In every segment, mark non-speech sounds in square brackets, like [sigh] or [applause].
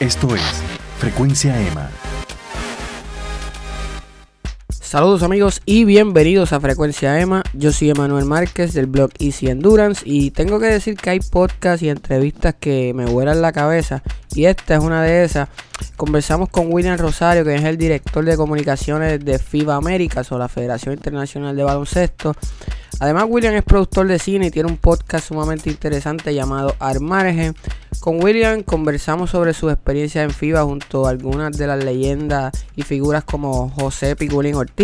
Esto es Frecuencia EMA. Saludos amigos y bienvenidos a Frecuencia EMA. Yo soy Emanuel Márquez del blog Easy Endurance y tengo que decir que hay podcasts y entrevistas que me vuelan la cabeza y esta es una de esas. Conversamos con William Rosario, que es el director de comunicaciones de FIBA Américas o la Federación Internacional de Baloncesto. Además, William es productor de cine y tiene un podcast sumamente interesante llamado Armargen. Con William conversamos sobre su experiencia en FIBA junto a algunas de las leyendas y figuras como José Piculín Ortiz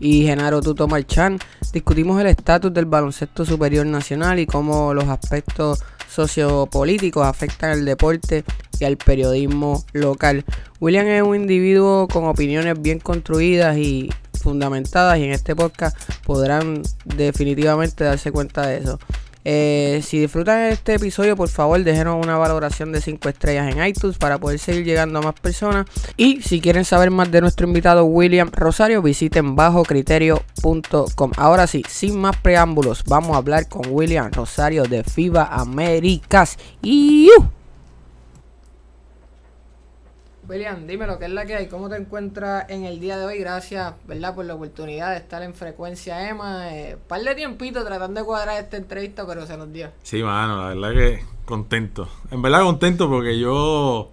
y Genaro Tuto Marchán. Discutimos el estatus del baloncesto superior nacional y cómo los aspectos sociopolíticos afectan al deporte y al periodismo local. William es un individuo con opiniones bien construidas y fundamentadas y en este podcast podrán definitivamente darse cuenta de eso. Eh, si disfrutan este episodio, por favor, déjenos una valoración de 5 estrellas en iTunes para poder seguir llegando a más personas. Y si quieren saber más de nuestro invitado William Rosario, visiten bajocriterio.com. Ahora sí, sin más preámbulos, vamos a hablar con William Rosario de FIBA Américas. Y William, dime lo que es la que hay, cómo te encuentras en el día de hoy, gracias, ¿verdad? Por la oportunidad de estar en Frecuencia EMA, eh, par de tiempito tratando de cuadrar esta entrevista, pero se nos dio. Sí, mano, la verdad que contento, en verdad contento porque yo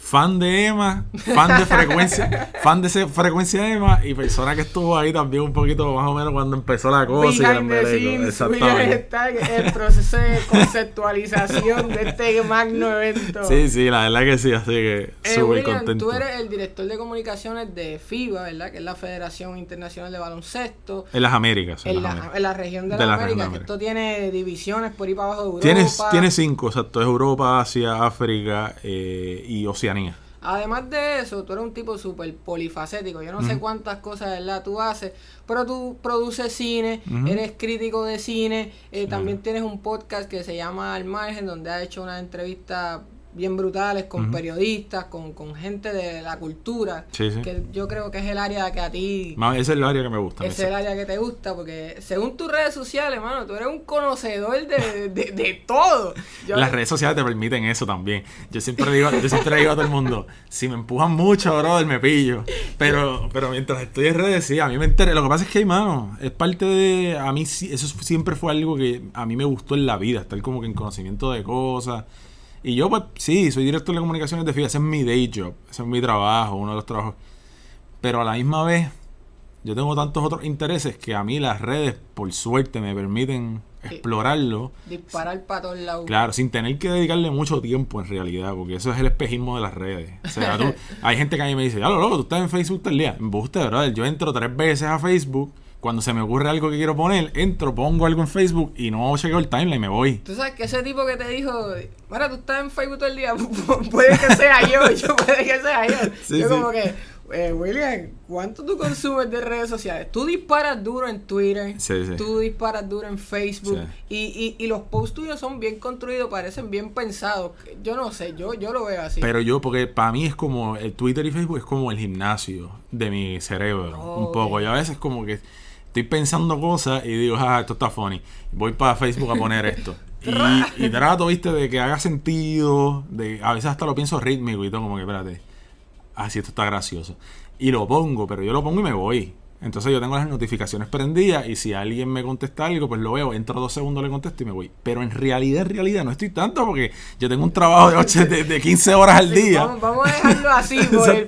fan de Emma, fan de frecuencia, [laughs] fan de frecuencia de Emma y persona que estuvo ahí también un poquito más o menos cuando empezó la cosa. y the Exactamente. está el proceso de conceptualización de este magno evento. Sí, sí, la verdad que sí, así que eh, súper contento. Tú eres el director de comunicaciones de FIBA, ¿verdad? Que es la Federación Internacional de Baloncesto. En las Américas. En, la, en la, región de, las Américas, que esto tiene divisiones por ahí para abajo de Europa. Tienes, tiene cinco, exacto, es Europa, Asia, África eh, y Oceanía. Además de eso, tú eres un tipo súper polifacético. Yo no sé cuántas cosas ¿verdad? tú haces, pero tú produces cine, eres crítico de cine. Eh, también tienes un podcast que se llama Al Margen, donde has hecho una entrevista bien brutales con periodistas, con, con, gente de la cultura, que yo creo que es el área que a ti... ese es el área que me gusta. Es el área que te gusta, porque según tus redes sociales, hermano, tú eres un conocedor de, de, todo. [laughs] Las redes sociales te permiten eso también. Yo siempre digo, yo siempre digo a todo el mundo, si me empujan mucho, brother, me pillo. Pero, pero mientras estoy en redes, sí, a mí me interesa. Lo que pasa es que, hermano, es parte de... A mí eso siempre fue algo que a mí me gustó en la vida, estar como que en conocimiento de cosas y yo, pues, sí, soy director de comunicaciones de FIA, ese es mi day job, ese es mi trabajo, uno de los trabajos. Pero a la misma vez, yo tengo tantos otros intereses que a mí las redes, por suerte, me permiten explorarlo. Disparar para todos lados. Claro, sin tener que dedicarle mucho tiempo en realidad, porque eso es el espejismo de las redes. O sea, tú, [laughs] hay gente que a mí me dice, ya lo loco, tú estás en Facebook el día. Buste, ¿verdad? Yo entro tres veces a Facebook cuando se me ocurre algo que quiero poner, entro, pongo algo en Facebook y no chequeo el timeline y me voy. Tú sabes que ese tipo que te dijo, mira, tú estás en Facebook todo el día, [laughs] puede que sea yo, [laughs] yo puede que sea yo. yo como que, eh, William, ¿cuánto tú consumes de redes sociales? Tú disparas duro en Twitter, tú disparas duro en Facebook y, y, y, los posts tuyos son bien construidos, parecen bien pensados. Yo no sé, yo, yo lo veo así. Pero yo, porque para mí es como, el Twitter y Facebook es como el gimnasio de mi cerebro, un poco. Y a veces como que estoy pensando cosas y digo, ah, esto está funny. Voy para Facebook a poner esto. [laughs] Y, trato, viste, de que haga sentido. De, a veces hasta lo pienso rítmico y todo, como que espérate. Ah, sí, esto está gracioso. Y lo pongo, pero yo lo pongo y me voy. Entonces yo tengo las notificaciones prendidas y si alguien me contesta algo, pues lo veo, entro dos segundos, le contesto y me voy. Pero en realidad, en realidad no estoy tanto porque yo tengo un trabajo de, 8, de, 15 horas al día. Vamos, a dejarlo así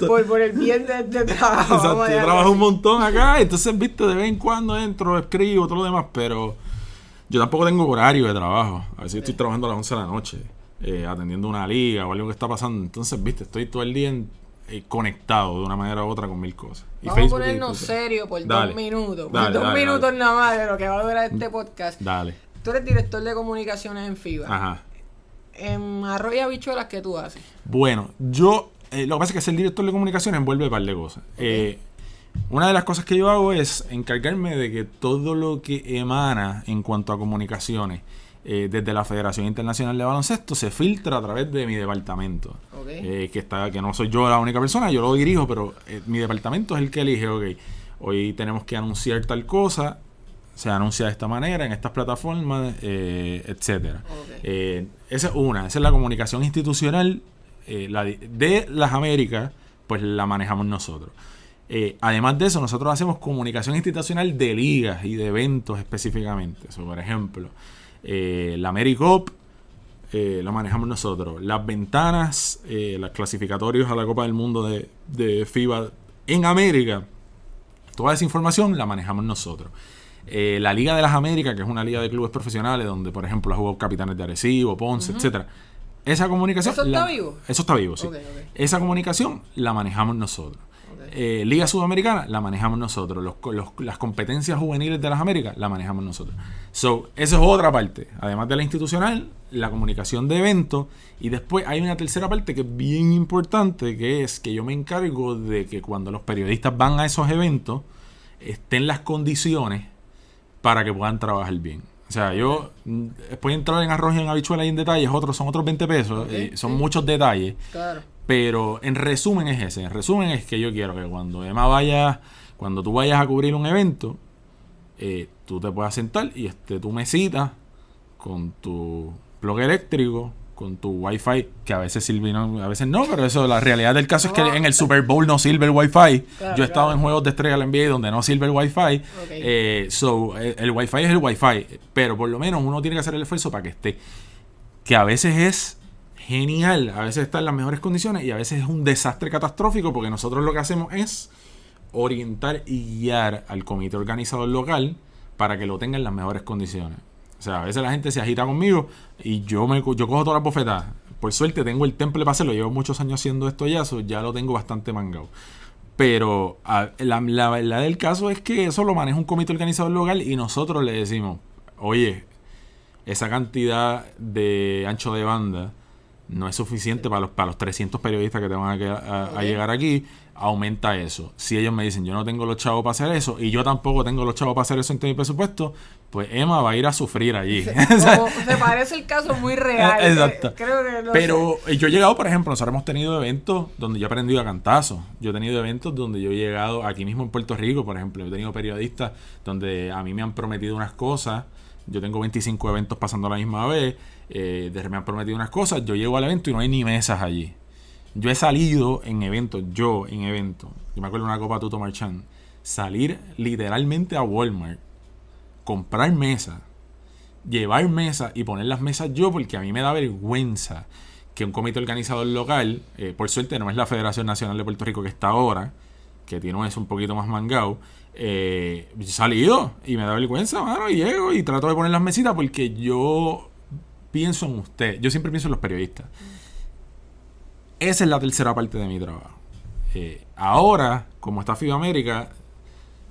por el, [laughs] bien de este trabajo. Exacto, yo trabajo un montón acá, entonces, viste, de vez en cuando entro, escribo, todo lo demás, pero yo tampoco tengo horario de trabajo. A veces estoy trabajando a las 11 de la noche, eh, atendiendo una liga o algo que está pasando. Entonces, viste, estoy todo el día en eh, conectado de una manera u otra con mil cosas. Vamos a ponernos serio por dos minutos. Por dos minutos nada más de lo que va a durar este podcast. Dale. Tú eres director de comunicaciones en FIBA. Ajá. En Arroyo Bichuelas, ¿qué tú haces? Bueno, yo. Eh, lo que pasa es que ser director de comunicaciones envuelve un par de cosas. Eh, una de las cosas que yo hago es encargarme de que todo lo que emana en cuanto a comunicaciones eh, desde la Federación Internacional de Baloncesto se filtra a través de mi departamento. Eh, que está que no soy yo la única persona, yo lo dirijo, pero eh, mi departamento es el que elige, ok, hoy tenemos que anunciar tal cosa, se anuncia de esta manera, en estas plataformas, etcétera. esa es una, esa es la comunicación institucional la de las Américas, pues la manejamos nosotros. Eh, además de eso, nosotros hacemos comunicación institucional de ligas y de eventos específicamente. So, por ejemplo, eh, la AmeriCop eh, la manejamos nosotros. Las ventanas, eh, los clasificatorios a la Copa del Mundo de, de FIBA en América, toda esa información la manejamos nosotros. Eh, la Liga de las Américas, que es una liga de clubes profesionales, donde por ejemplo ha jugado Capitanes de Arecibo, Ponce, etcétera. Esa comunicación. ¿Eso está la- vivo? Eso está vivo, sí. Esa comunicación la manejamos nosotros. Eh, Liga Sudamericana la manejamos nosotros. Los, las competencias juveniles de las Américas la manejamos nosotros. So, esa es otra parte. Además de la institucional, la comunicación de eventos. Y después hay una tercera parte que es bien importante, que es que yo me encargo de que cuando los periodistas van a esos eventos, estén las condiciones para que puedan trabajar bien. O sea, yo mm, después de entrar en arroz y en habichuela y en detalles, otros son otros 20 pesos, eh, son sí. muchos detalles. Claro. Pero en resumen es ese. En resumen es que yo quiero que cuando Emma vaya, cuando tú vayas a cubrir un evento, eh, tú te puedas sentar y esté tu mesita con tu plug eléctrico, con tu wifi, que a veces sirve no, a veces no, pero eso, la realidad del caso es que en el Super Bowl no sirve el wifi. Claro, yo he estado claro. en juegos de estrella del NBA donde no sirve el wifi. Eh, so, el, el wifi es el wifi, pero por lo menos uno tiene que hacer el esfuerzo para que esté. Que a veces es genial, a veces está en las mejores condiciones y a veces es un desastre catastrófico porque nosotros lo que hacemos es orientar y guiar al comité organizador local para que lo tenga en las mejores condiciones. O sea, a veces la gente se agita conmigo y yo me yo cojo todas las bofetadas. Por suerte tengo el temple para hacerlo. Llevo muchos años haciendo esto ya, ya lo tengo bastante mangado. Pero la, la verdad del caso es que eso lo maneja un comité organizador local y nosotros le decimos, oye, esa cantidad de ancho de banda no es suficiente para los, para los 300 periodistas que te van a, llegar aquí, aumenta eso. Si ellos me dicen, yo no tengo los chavos para hacer eso, y yo tampoco tengo los chavos para hacer eso en mi presupuesto, pues Emma va a ir a sufrir allí. [laughs] Como se parece el caso muy real. Eh, exacto. eh, Creo que lo Pero eh, yo he llegado, por ejemplo, nosotros hemos tenido eventos donde yo he aprendido a cantazos. Yo he tenido eventos donde yo he llegado aquí mismo en Puerto Rico, por ejemplo. Yo he tenido periodistas donde a mí me han prometido unas cosas. Yo tengo 25 eventos pasando a la misma vez. Eh, me han prometido unas cosas. Yo llego al evento y no hay ni mesas allí. Yo he salido en eventos, yo en eventos. Yo me acuerdo de una copa Tuto Marchand. Salir literalmente a Walmart, comprar mesas llevar mesas y poner las mesas yo porque a mí me da vergüenza que un comité organizador local, eh, por suerte no es la Federación Nacional de Puerto Rico que está ahora, que tiene eso un poquito más mangado, eh, salido y me da vergüenza, mano, y llego y trato de poner las mesitas porque yo pienso en usted, yo siempre pienso en los periodistas. Esa es la tercera parte de mi trabajo. Eh, ahora, como está FIBA América,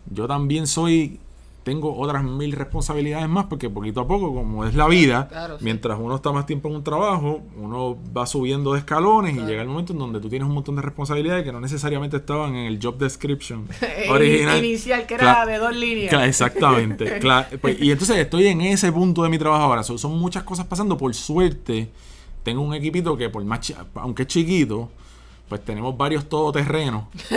yo también soy tengo otras mil responsabilidades más porque poquito a poco como es la vida Claro, sí. mientras uno está más tiempo en un trabajo uno va subiendo de escalones Claro. y llega el momento en donde tú tienes un montón de responsabilidades que no necesariamente estaban en el job description [laughs] original Inicial, que era de dos líneas. Exactamente. [laughs] Pues, y entonces estoy en ese punto de mi trabajo ahora. So- son muchas cosas pasando. Por suerte, tengo un equipito que, por más aunque es chiquito, pues tenemos varios todoterrenos. [laughs]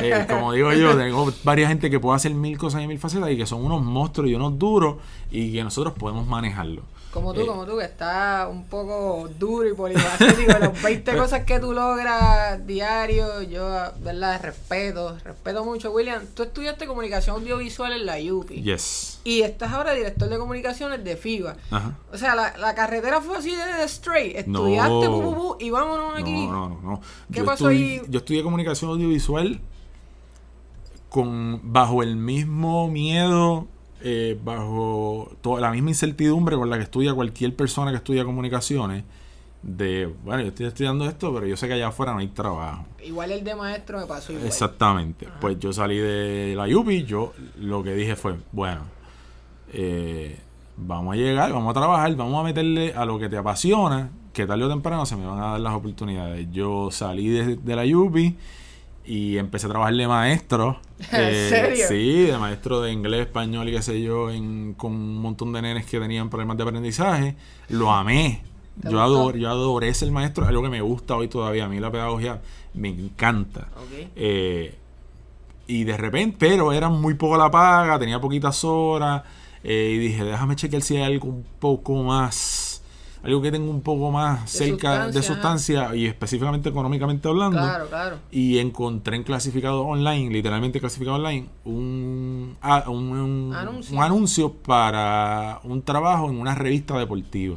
Eh, como digo yo, tengo varias gente que puede hacer mil cosas y mil facetas y que son unos monstruos y unos duros y que nosotros podemos manejarlo. Como tú, Eh, como tú, que está un poco duro y polifacético. las 20 [laughs] cosas que tú logras diario, yo, ¿verdad? Respeto, respeto mucho. William, tú estudiaste comunicación audiovisual en la UPI. Yes. Y estás ahora director de comunicaciones de FIBA. Ajá. O sea, la, la carretera fue así de straight. No. Estudiaste, pu, pu, y vámonos aquí. No, no, no, no. ¿Qué yo pasó Yo estudié comunicación audiovisual con bajo el mismo miedo, eh, bajo toda la misma incertidumbre con la que estudia cualquier persona que estudia comunicaciones. De, bueno, yo estoy estudiando esto, pero yo sé que allá afuera no hay trabajo. Igual el de maestro me pasó igual. Exactamente. Pues yo salí de la UPI, yo lo que dije fue, bueno, eh, vamos a llegar, vamos a trabajar, vamos a meterle a lo que te apasiona, que tarde o temprano se me van a dar las oportunidades. Yo salí de, de la UPI y empecé a trabajar de maestro. [laughs] ¿En serio? Sí, de maestro de inglés, español y qué sé yo, en- con un montón de nenes que tenían problemas de aprendizaje. Lo amé. ¿Te Yo adoré, yo adoré ser maestro, algo que me gusta hoy todavía. A mí la pedagogía me encanta. Eh, y de repente, pero era muy poco la paga, tenía poquitas horas. eh, y dije, déjame chequear si hay algo un poco más algo que tenga un poco más De cerca de sustancia, y específicamente económicamente hablando. Claro, claro. Y encontré en clasificado online, literalmente clasificado online, un, un, un- Anuncio. un anuncio para un trabajo en una revista deportiva.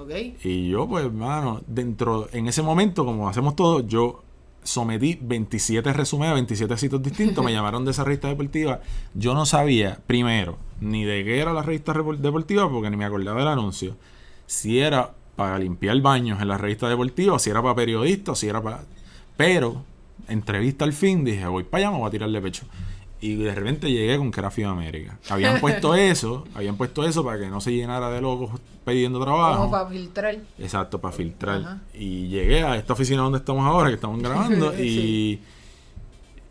Ok. Y yo, pues, hermano, dentro, en ese momento, como hacemos todo, yo sometí 27 resúmenes, 27 sitios distintos, me [laughs] llamaron de esa revista deportiva. Yo no sabía, primero, ni de qué era la revista deportiva, porque ni me acordaba del anuncio. Si era para limpiar baños en la revista deportiva, si era para periodistas, si era para... Pero, entrevista al fin, dije, voy para allá, me voy a tirarle pecho. Y de repente llegué con que era FIBA América. Habían [laughs] puesto eso, habían puesto eso para que no se llenara de locos pidiendo trabajo. Como para filtrar. Exacto, para filtrar. Ajá. Y llegué a esta oficina donde estamos ahora, que estamos grabando, [laughs] y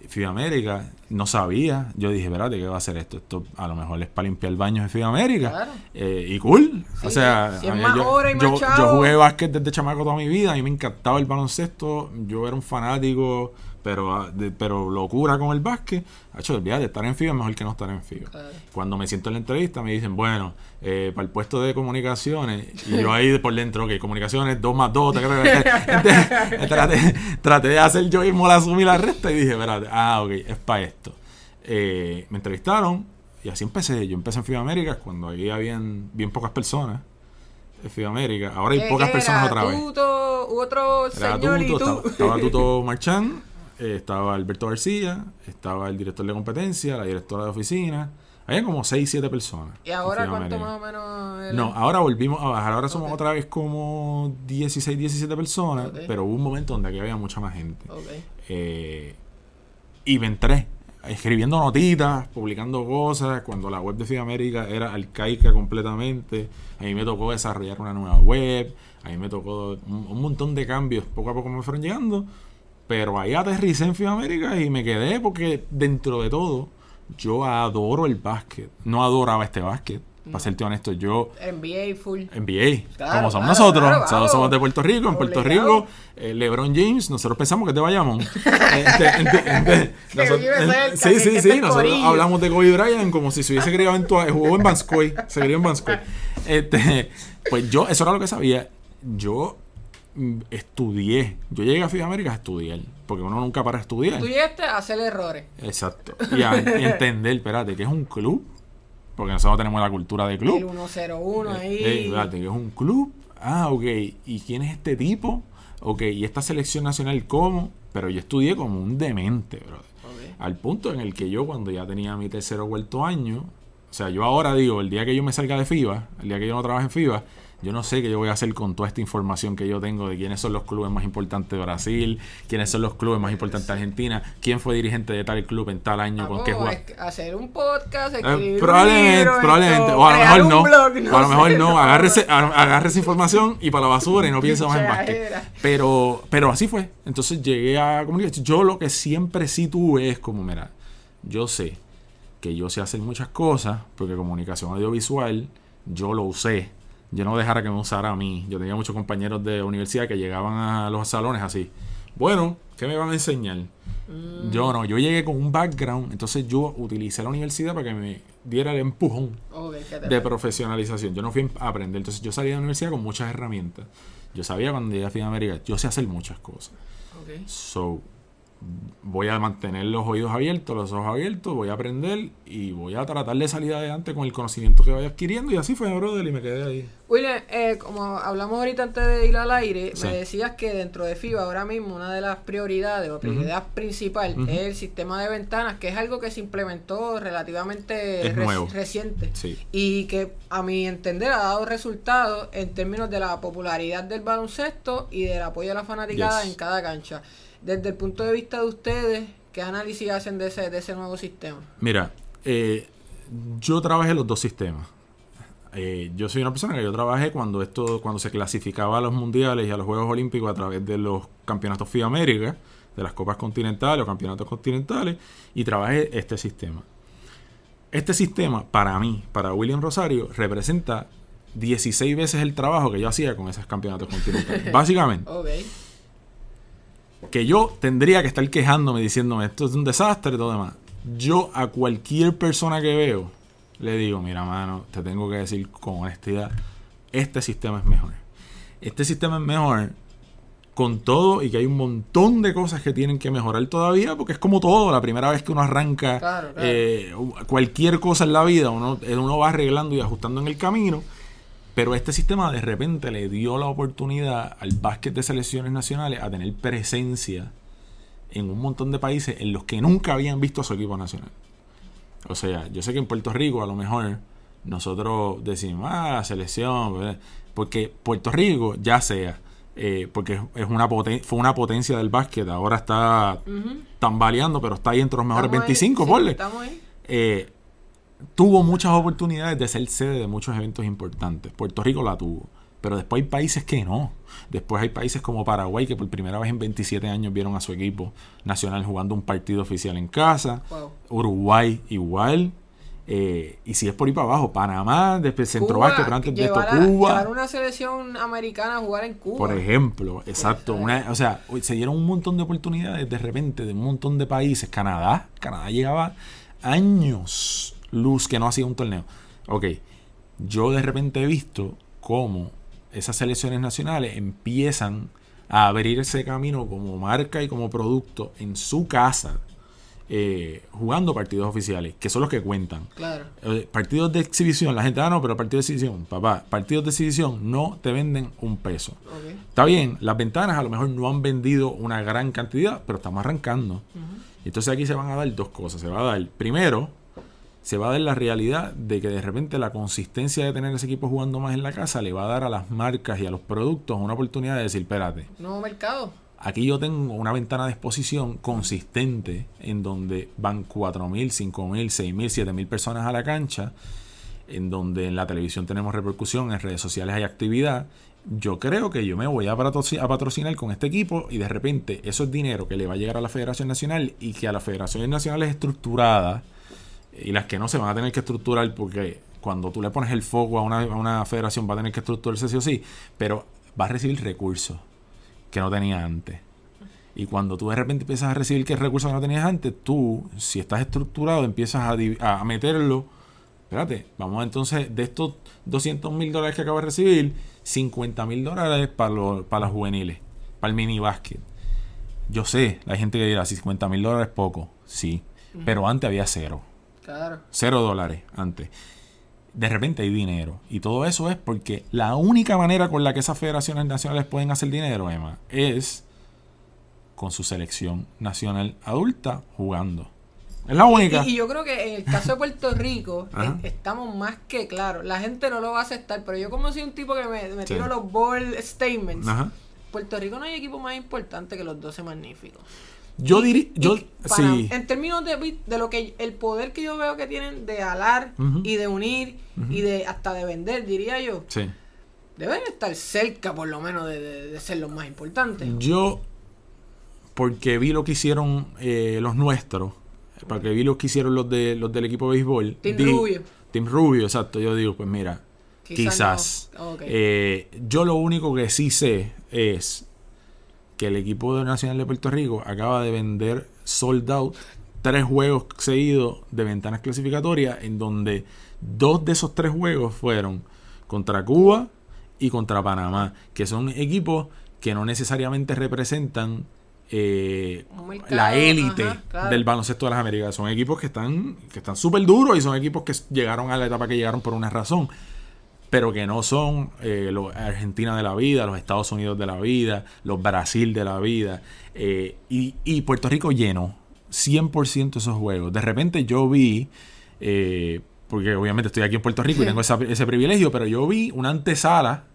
FIBA América no sabía. Yo dije, espérate, ¿qué va a hacer esto? Esto a lo mejor es para limpiar baños de FIBA América. Claro. Eh, y cool. o sea, si mí- yo, yo- jugué básquet desde chamaco toda mi vida. A mí me encantaba el baloncesto. Yo era un fanático, pero, ah, de- pero locura con el básquet. Hacho, olvídate, estar en FIBA es mejor que no estar en FIBA. Claro. Cuando me siento en la entrevista me dicen, bueno, eh, para el puesto de comunicaciones, y yo ahí por dentro, ok, comunicaciones, 2 más 2, [laughs] traté, traté de hacer yo mismo la suma y la resta y dije, espérate, ah, ok, es para esto. Eh, me entrevistaron y así empecé. Yo empecé en FIBA América cuando ahí habían bien pocas personas FIBA América. Ahora hay ¿Qué- pocas qué personas otra vez. Tuto, otro Era señor y Tuto, tú. estaba, estaba Tuto [laughs] Marchán, eh, estaba Alberto García, estaba el director de competencia, la directora de oficina. Había como 6, 7 personas. ¿Y ahora cuánto más o menos? era? No, ahora volvimos a bajar. Ahora somos otra vez como 16, 17 personas. Pero hubo un momento donde aquí había mucha más gente. Eh, y me entré escribiendo notitas, publicando cosas, cuando la web de FIBA América era arcaica completamente. A mí me tocó desarrollar una nueva web, a mí me tocó un, un montón de cambios, poco a poco me fueron llegando. Pero ahí aterricé en FIBA América y me quedé porque dentro de todo, yo adoro el básquet. No adoraba este básquet, para serte honesto. Yo NBA full. NBA, Claro, como somos claro, nosotros, claro, somos de Puerto Rico, en Puerto. Rico, eh, LeBron James, nosotros pensamos que de Bayamón. [laughs] Este, [laughs] vive cerca, sí, sí, sí, nosotros hablamos de Kobe Bryant como si se hubiese criado en tu, jugó en se crió en Banscoy. [laughs] Este, pues yo, eso era lo que sabía. Yo estudié, yo llegué a FIBA América a estudiar, porque uno nunca para estudiar. Llegaste a hacer errores. Exacto. Y a [laughs] entender, espérate, que es un club, porque nosotros tenemos la cultura de club. El 101 ahí. Ey, espérate, que es un club. Ah, ok. ¿Y quién es este tipo? Ok, ¿y esta selección nacional cómo? Pero yo estudié como un demente, brother. Ok. Al punto en el que yo, cuando ya tenía mi tercero o cuarto año, o sea, yo ahora digo, el día que yo me salga de FIBA, el día que yo no trabaje en FIBA, yo no sé qué yo voy a hacer con toda esta información que yo tengo de quiénes son los clubes más importantes de Brasil, quiénes son los clubes más importantes de Argentina, quién fue dirigente de tal club en tal año, con qué jugador. hacer un podcast, Eh, escribir un probablemente, libro, probablemente. O a lo mejor no. blog, a lo mejor sé, no. Agárrese, [laughs] a- agarre esa información y para la basura y no piense más en básquet. Pero, pero así fue. Entonces llegué a comunicación. Yo lo que siempre sí tuve es como, mira, yo sé que yo sé hacer muchas cosas, porque comunicación audiovisual, yo lo usé. Yo no dejara que me usara a mí. Yo tenía muchos compañeros de universidad que llegaban a los salones así. Bueno, ¿qué me van a enseñar? Mm. Yo no, yo llegué con un background, entonces yo utilicé la universidad para que me diera el empujón Ok, ¿qué te de profesionalización. Yo no fui a aprender, entonces yo salí de la universidad con muchas herramientas. Yo sabía cuando llegué a FIBA América, yo sé hacer muchas cosas. Ok. So, voy a mantener los oídos abiertos, los ojos abiertos, voy a aprender y voy a tratar de salir adelante con el conocimiento que vaya adquiriendo. Y así fue, brother, y me quedé ahí. William, eh, como hablamos ahorita antes de ir al aire, Sí. me decías que dentro de FIBA ahora mismo una de las prioridades o prioridad principal Ujú. es el sistema de ventanas, que es algo que se implementó relativamente Es reci- nuevo. reciente Sí. y que a mi entender ha dado resultados en términos de la popularidad del baloncesto y del apoyo a la fanaticada Yes. en cada cancha. Desde el punto de vista de ustedes, ¿qué análisis hacen de ese, de ese nuevo sistema? Mira, eh, yo trabajé los dos sistemas. Eh, yo soy una persona que yo trabajé cuando esto, cuando se clasificaba a los mundiales y a los Juegos Olímpicos a través de los campeonatos FIBA América, de las copas continentales o campeonatos continentales, y trabajé este sistema. Este sistema, para mí, para William Rosario, representa 16 veces el trabajo que yo hacía con esos campeonatos continentales. [laughs] Básicamente Ok. Que yo tendría que estar quejándome diciéndome esto es un desastre y todo demás. Yo a cualquier persona que veo le digo, mira mano, te tengo que decir con honestidad, este sistema es mejor. este sistema es mejor con todo y que hay un montón de cosas que tienen que mejorar todavía, porque es como todo, la primera vez que uno arranca Claro, claro. eh, cualquier cosa en la vida, uno, uno va arreglando y ajustando en el camino, pero este sistema de repente le dio la oportunidad al básquet de selecciones nacionales a tener presencia en un montón de países en los que nunca habían visto a su equipo nacional. O sea, yo sé que en Puerto Rico a lo mejor nosotros decimos, ah, selección, porque Puerto Rico ya sea, eh, porque es una poten- fue una potencia del básquet, ahora está Ujú. tambaleando, pero está ahí entre los mejores Estamos ahí, 25, sí, ponle. Estamos ahí. Eh, tuvo muchas oportunidades de ser sede de muchos eventos importantes. Puerto Rico la tuvo. Pero después hay países que no. Después hay países como Paraguay que por primera vez en 27 años vieron a su equipo nacional jugando un partido oficial en casa. Wow. Uruguay igual. Eh, y si es por ahí para abajo, Panamá, después Centro Cuba, pero antes de esto a- Cuba. llevar una selección americana a jugar en Cuba. Por ejemplo, exacto. o sea, se dieron un montón de oportunidades de repente de un montón de países. Canadá, Canadá llegaba años luz que no hacía un torneo. Ok, yo de repente he visto cómo esas selecciones nacionales empiezan a abrir ese camino como marca y como producto en su casa, eh, jugando partidos oficiales, que son los que cuentan. Claro. Eh, partidos de exhibición, la gente, ah, no, pero partidos de exhibición, papá, partidos de exhibición no te venden un peso. Ok. Está bien, las ventanas a lo mejor no han vendido una gran cantidad, pero estamos arrancando. Entonces aquí se van a dar dos cosas. Se va a dar, primero, se va a dar la realidad de que de repente la consistencia de tener ese equipo jugando más en la casa le va a dar a las marcas y a los productos una oportunidad de decir, espérate, Nuevo mercado. Aquí yo tengo una ventana de exposición consistente en donde van 4.000, 5.000, 6.000, 7.000 personas a la cancha, en donde en la televisión tenemos repercusión, en redes sociales hay actividad. Yo creo que yo me voy a, patroci- a patrocinar con este equipo y de repente eso es dinero que le va a llegar a la Federación Nacional y que a las Federaciones Nacionales estructuradas y las que no se van a tener que estructurar porque cuando tú le pones el foco a una, a una federación va a tener que estructurarse sí o sí, pero va a recibir recursos que no tenía antes. Y cuando tú de repente empiezas a recibir que recursos que no tenías antes, tú, si estás estructurado, empiezas a, a meterlo. Espérate, vamos entonces, de estos 200 mil dólares que acabo de recibir, 50 mil dólares para, los- para las juveniles, para el mini básquet. Yo sé, hay gente que dirá, 50 mil dólares es poco, sí, pero antes había cero. Claro. Cero dólares antes. De repente hay dinero. Y todo eso es porque la única manera con la que esas federaciones nacionales pueden hacer dinero, Emma, es con su selección nacional adulta jugando. Es la única. Y, y yo creo que en el caso de Puerto Rico [laughs] eh, estamos más que claros. La gente no lo va a aceptar, pero yo como soy un tipo que me, me Sí. tiro los ball statements. Ajá. Puerto Rico no hay equipo más importante que los 12 magníficos. Yo diría. Yo, para- sí. En términos de, lo que el poder que yo veo que tienen de alar y de unir y de hasta de vender, diría yo, Sí. deben estar cerca por lo menos de, de- de ser los más importantes. Yo, porque vi lo que hicieron eh, los nuestros, porque vi lo que hicieron los, de, los del equipo de béisbol. Team di- Rubio. Team Rubio, exacto. Yo digo, pues mira, Quizás quizás. no. Ok. Eh, yo lo único que sí sé es que el equipo nacional de Puerto Rico acaba de vender sold out tres juegos seguidos de ventanas clasificatorias en donde dos de esos tres juegos fueron contra Cuba y contra Panamá, que son equipos que no necesariamente representan eh, la élite claro. del baloncesto de las Américas. Son equipos que están que están súper duros y son equipos que llegaron a la etapa que llegaron por una razón pero que no son eh, los Argentina de la vida, los Estados Unidos de la vida, los Brasil de la vida. eh, y, y Puerto Rico lleno 100% esos juegos. De repente yo vi, eh, porque obviamente estoy aquí en Puerto Rico y tengo esa- ese privilegio, pero yo vi una antesala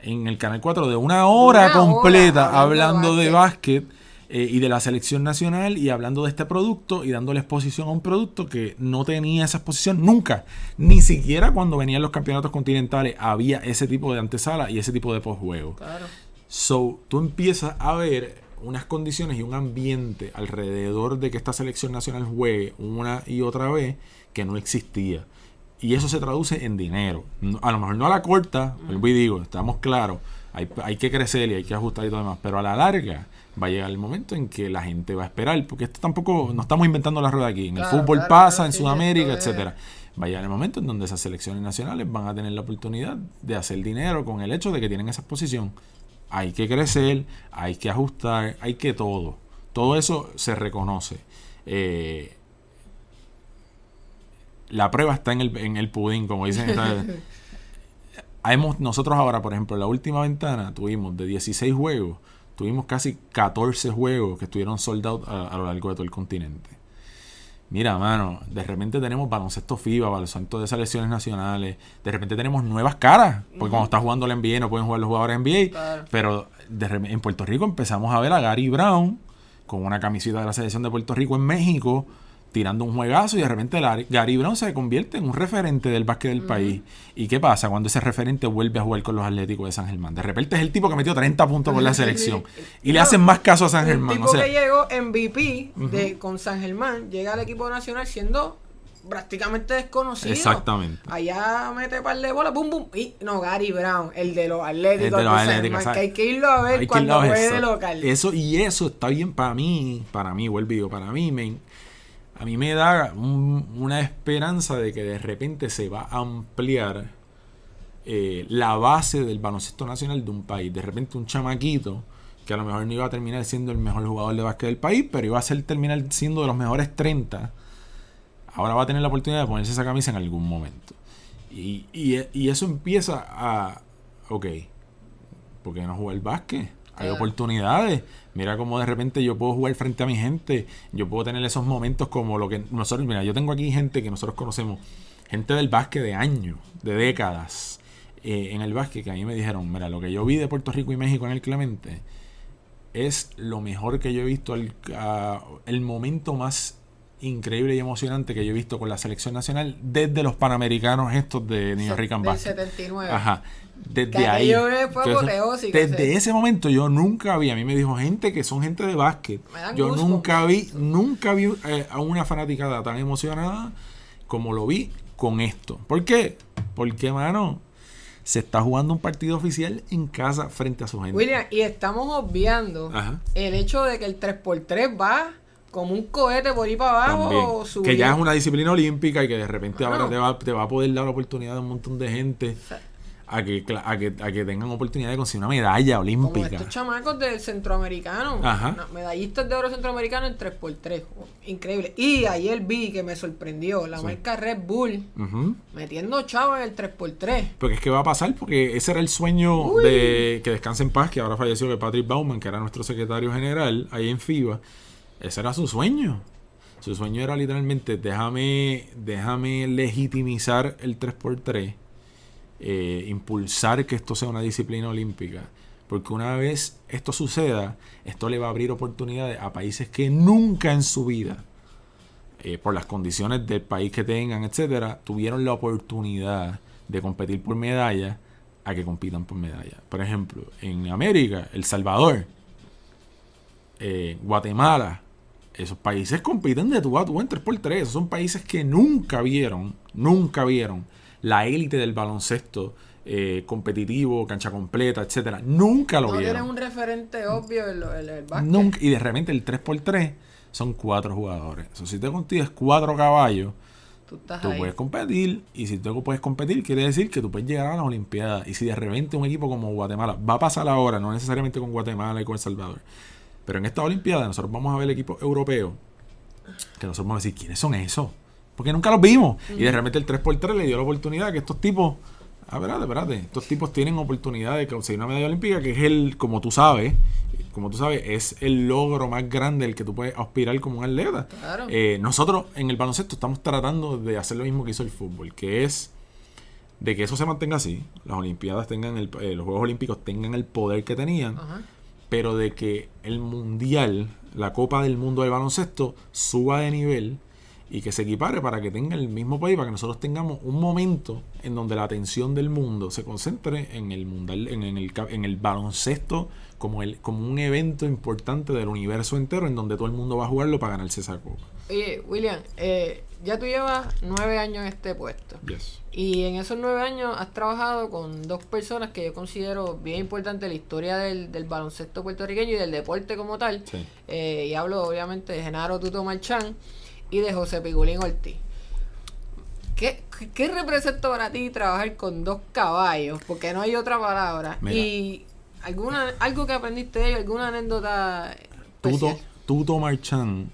en el Canal 4 de una hora Una completa hablando hablando de de básquet eh, y de la selección nacional y hablando de este producto y dándole exposición a un producto que no tenía esa exposición nunca. Ni siquiera cuando venían los campeonatos continentales había ese tipo de antesala y ese tipo de postjuego. Claro. So, tú empiezas a ver unas condiciones y un ambiente alrededor de que esta selección nacional juegue una y otra vez que no existía. Y eso se traduce en dinero. A lo mejor no a la corta, vuelvo y digo, estamos claros, hay, hay que crecer y hay que ajustar y todo demás, pero a la larga va a llegar el momento en que la gente va a esperar, porque esto tampoco, no estamos inventando la rueda aquí, en Claro, el fútbol claro, pasa, claro, en sí, Sudamérica, etcétera va a llegar el momento en donde esas selecciones nacionales van a tener la oportunidad de hacer dinero con el hecho de que tienen esa exposición. Hay que crecer, hay que ajustar, hay que todo. Todo eso se reconoce. Eh, la prueba está en el, en el pudín, como dicen. [laughs] Hemos, nosotros ahora, por ejemplo, en la última ventana tuvimos de 16 juegos, tuvimos casi 14 juegos que estuvieron soldados a, a lo largo de todo el continente. Mira, mano, de repente tenemos baloncesto FIBA, baloncesto de selecciones nacionales, de repente tenemos nuevas caras, porque cuando está jugando la NBA no pueden jugar los jugadores NBA, pero de, en Puerto Rico empezamos a ver a Gary Brown con una camiseta de la selección de Puerto Rico en México, tirando un juegazo y de repente Gary Brown se convierte en un referente del básquet del país. ¿Y qué pasa cuando ese referente vuelve a jugar con los Atléticos de San Germán? De repente es el tipo que metió 30 puntos con la selección y le hacen más caso a San Germán. El tipo que llegó MVP de, con San Germán llega al equipo nacional siendo prácticamente desconocido. Exactamente. Allá mete par de bolas, bum, bum. Y no, Gary Brown, el de los Atléticos. de los Atléticos. que hay que irlo a ver cuando juegue de local. Eso, y eso está bien para mí, para mí, vuelvo para mí, me a mí me da una esperanza de que de repente se va a ampliar eh, la base del baloncesto nacional de un país. De repente un chamaquito que a lo mejor no iba a terminar siendo el mejor jugador de básquet del país, pero iba a ser terminar siendo de los mejores 30. Ahora va a tener la oportunidad de ponerse esa camisa en algún momento. Y, eso empieza a... Ok, ¿por qué no jugar el básquet? Hay oportunidades. Mira cómo de repente yo puedo jugar frente a mi gente. Yo puedo tener esos momentos como lo que nosotros, mira, yo tengo aquí gente que nosotros conocemos, gente del básquet de años, de décadas, eh, en el básquet, que a mí me dijeron, mira, lo que yo vi de Puerto Rico y México en el Clemente es lo mejor que yo he visto, el, el momento más increíble y emocionante que yo he visto con la selección nacional desde los panamericanos estos de New York Del 79. Ajá. Desde ahí. desde ese momento yo nunca vi, a mí me dijo gente que son gente de básquet. Yo nunca vi, nunca vi eh, a una fanaticada tan emocionada como lo vi con esto. ¿Por qué? Porque, mano, se está jugando un partido oficial en casa frente a su gente. William, y estamos obviando el hecho de que el 3x3 va como un cohete por ahí para abajo. Que ya es una disciplina olímpica y que de repente ahora te va, te va, a poder dar la oportunidad de un montón de gente a que, a que, a que tengan oportunidad de conseguir una medalla olímpica. Como estos chamacos del centroamericano. Medallistas de oro centroamericano en 3x3. increíble. Y ayer vi que me sorprendió la marca Red Bull metiendo chavos en el 3x3. Porque es que va a pasar, porque ese era el sueño de que descanse en paz, que ahora falleció de Patrick Bauman, que era nuestro secretario general ahí en FIBA. Ese era su sueño. Su sueño era literalmente, déjame, déjame legitimizar el 3x3, eh, impulsar que esto sea una disciplina olímpica. Porque una vez esto suceda, esto le va a abrir oportunidades a países que nunca en su vida, eh, por las condiciones del país que tengan, etcétera, tuvieron la oportunidad de competir por medalla a que compitan por medalla. Por ejemplo, en América, El Salvador, eh, Guatemala, esos países compiten de tu a tu en 3x3. Esos son países que nunca vieron, nunca vieron la élite del baloncesto eh, competitivo, cancha completa, etcétera. Nunca lo vieron. No un referente obvio en el, Nunca, y de repente el 3x3 son cuatro jugadores. Eso si te consigues cuatro caballos, tú, puedes competir. Y si tú puedes competir, quiere decir que tú puedes llegar a las Olimpiadas. Y si de repente un equipo como Guatemala va a pasar ahora, no necesariamente con Guatemala y con El Salvador pero en esta Olimpiada nosotros vamos a ver el equipo europeo. Que nosotros vamos a decir, ¿quiénes son esos? Porque nunca los vimos. Y de repente el 3x3 le dio la oportunidad que estos tipos. Ah, espérate, espérate. Estos tipos tienen oportunidad de conseguir una medalla olímpica, que es el, como tú sabes, como tú sabes, es el logro más grande el que tú puedes aspirar como un atleta. Eh, nosotros en el baloncesto estamos tratando de hacer lo mismo que hizo el fútbol, que es de que eso se mantenga así, las Olimpiadas tengan el, eh, los Juegos Olímpicos tengan el poder que tenían, pero de que el mundial, la Copa del Mundo del baloncesto, suba de nivel y que se equipare para que tenga el mismo país, para que nosotros tengamos un momento en donde la atención del mundo se concentre en el mundial, en, el, en el baloncesto como, el, como un evento importante del universo entero en donde todo el mundo va a jugarlo para ganarse esa copa. Oye, William, eh, ya tú llevas nueve años en este puesto. Y en esos nueve años has trabajado con dos personas que yo considero bien importantes en la historia del, baloncesto puertorriqueño y del deporte como tal. Eh, y hablo obviamente de Genaro Tuto Marchán y de José Pigulín Ortiz. ¿Qué, ¿Qué representa para ti trabajar con dos caballos? Porque no hay otra palabra. Mira. Y alguna algo que aprendiste de ellos, alguna anécdota Tuto, especial? Tuto Marchán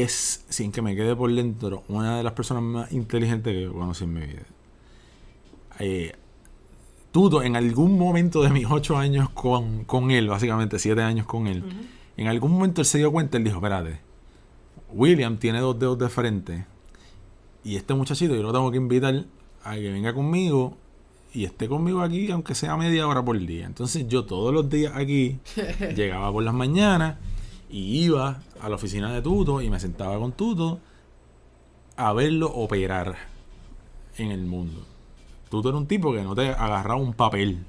es, sin que me quede por dentro, una de las personas más inteligentes que conocí en mi vida. Eh, Tuto, en algún momento de mis ocho años con, con él, básicamente siete años con él, en algún momento él se dio cuenta, él dijo, espérate, William tiene dos dedos de frente y este muchachito yo lo tengo que invitar a que venga conmigo y esté conmigo aquí, aunque sea media hora por día. Entonces yo todos los días aquí [laughs] llegaba por las mañanas y iba a la oficina de Tuto y me sentaba con Tuto a verlo operar en el mundo. Tuto era un tipo que no te agarraba un papel.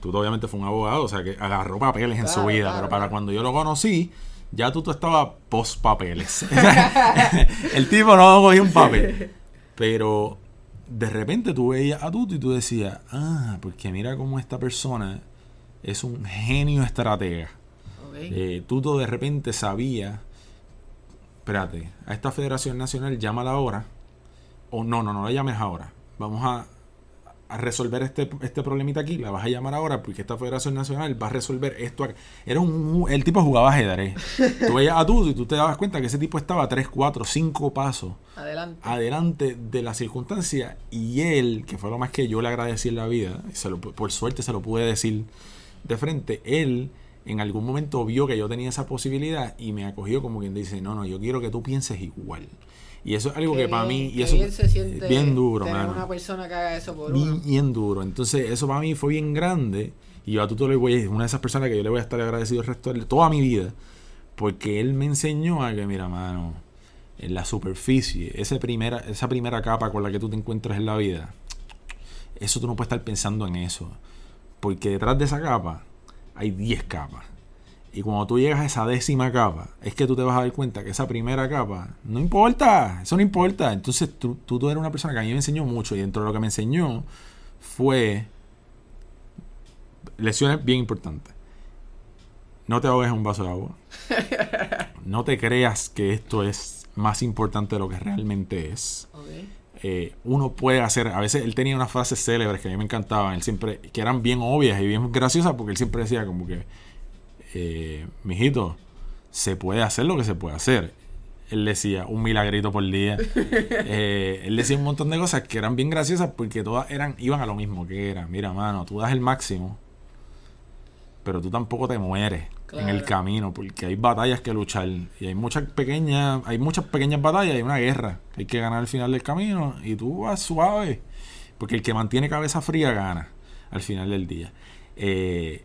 Tuto obviamente fue un abogado, o sea que agarró papeles en su Claro, vida, claro, pero para claro. cuando yo lo conocí, ya Tuto estaba post papeles. [laughs] [laughs] el tipo no cogía un papel. Pero de repente tú veías a Tuto y tú decías, ah, porque mira cómo esta persona es un genio estratega. Ok. Eh, Tuto de repente sabía, espérate, a esta Federación Nacional llámala ahora, o no, no, no la llames ahora, vamos a, a resolver este, este problemita aquí, la vas a llamar ahora porque esta Federación Nacional va a resolver esto. Era un, el tipo jugaba ajedrez. [laughs] Tú veías a Tuto y tú te dabas cuenta que ese tipo estaba 3, 4, 5 pasos Adelante. adelante de la circunstancia y él, que fue lo más que yo le agradecí en la vida, y se lo, por suerte se lo pude decir de frente, él en algún momento vio que yo tenía esa posibilidad y me acogió como quien dice, no, no, yo quiero que tú pienses igual. Y eso es algo que para mí, y eso bien se siente bien duro, tener mano. una persona que haga eso por Bien, uno. bien duro. Entonces, eso para mí fue bien grande. Y yo a Tuto le voy es una de esas personas que yo le voy a estar agradecido el resto de toda mi vida. Porque él me enseñó a que, mira, mano, en la superficie, esa primera, esa primera capa con la que tú te encuentras en la vida, eso tú no puedes estar pensando en eso. Porque detrás de esa capa hay 10 capas. Y cuando tú llegas a esa décima capa, es que tú te vas a dar cuenta que esa primera capa no importa, eso no importa. Entonces tú, tú, tú eres una persona que a mí me enseñó mucho y dentro de lo que me enseñó fue lecciones bien importantes. No te ahogues en un vaso de agua. [laughs] No te creas que esto es más importante de lo que realmente es. Ok. Eh, uno puede hacer, a veces él tenía unas frases célebres que a mí me encantaban, él siempre, que eran bien obvias y bien graciosas porque él siempre decía como que, eh, mijito, se puede hacer lo que se puede hacer. Él decía un milagrito por día. [laughs] Eh, él decía un montón de cosas que eran bien graciosas porque todas eran, iban a lo mismo que era. Mira, mano, tú das el máximo, pero tú tampoco te mueres en el camino porque hay batallas que luchar y hay muchas pequeñas, hay muchas pequeñas batallas y una guerra que hay que ganar al final del camino y tú vas suave porque el que mantiene cabeza fría gana al final del día. Eh,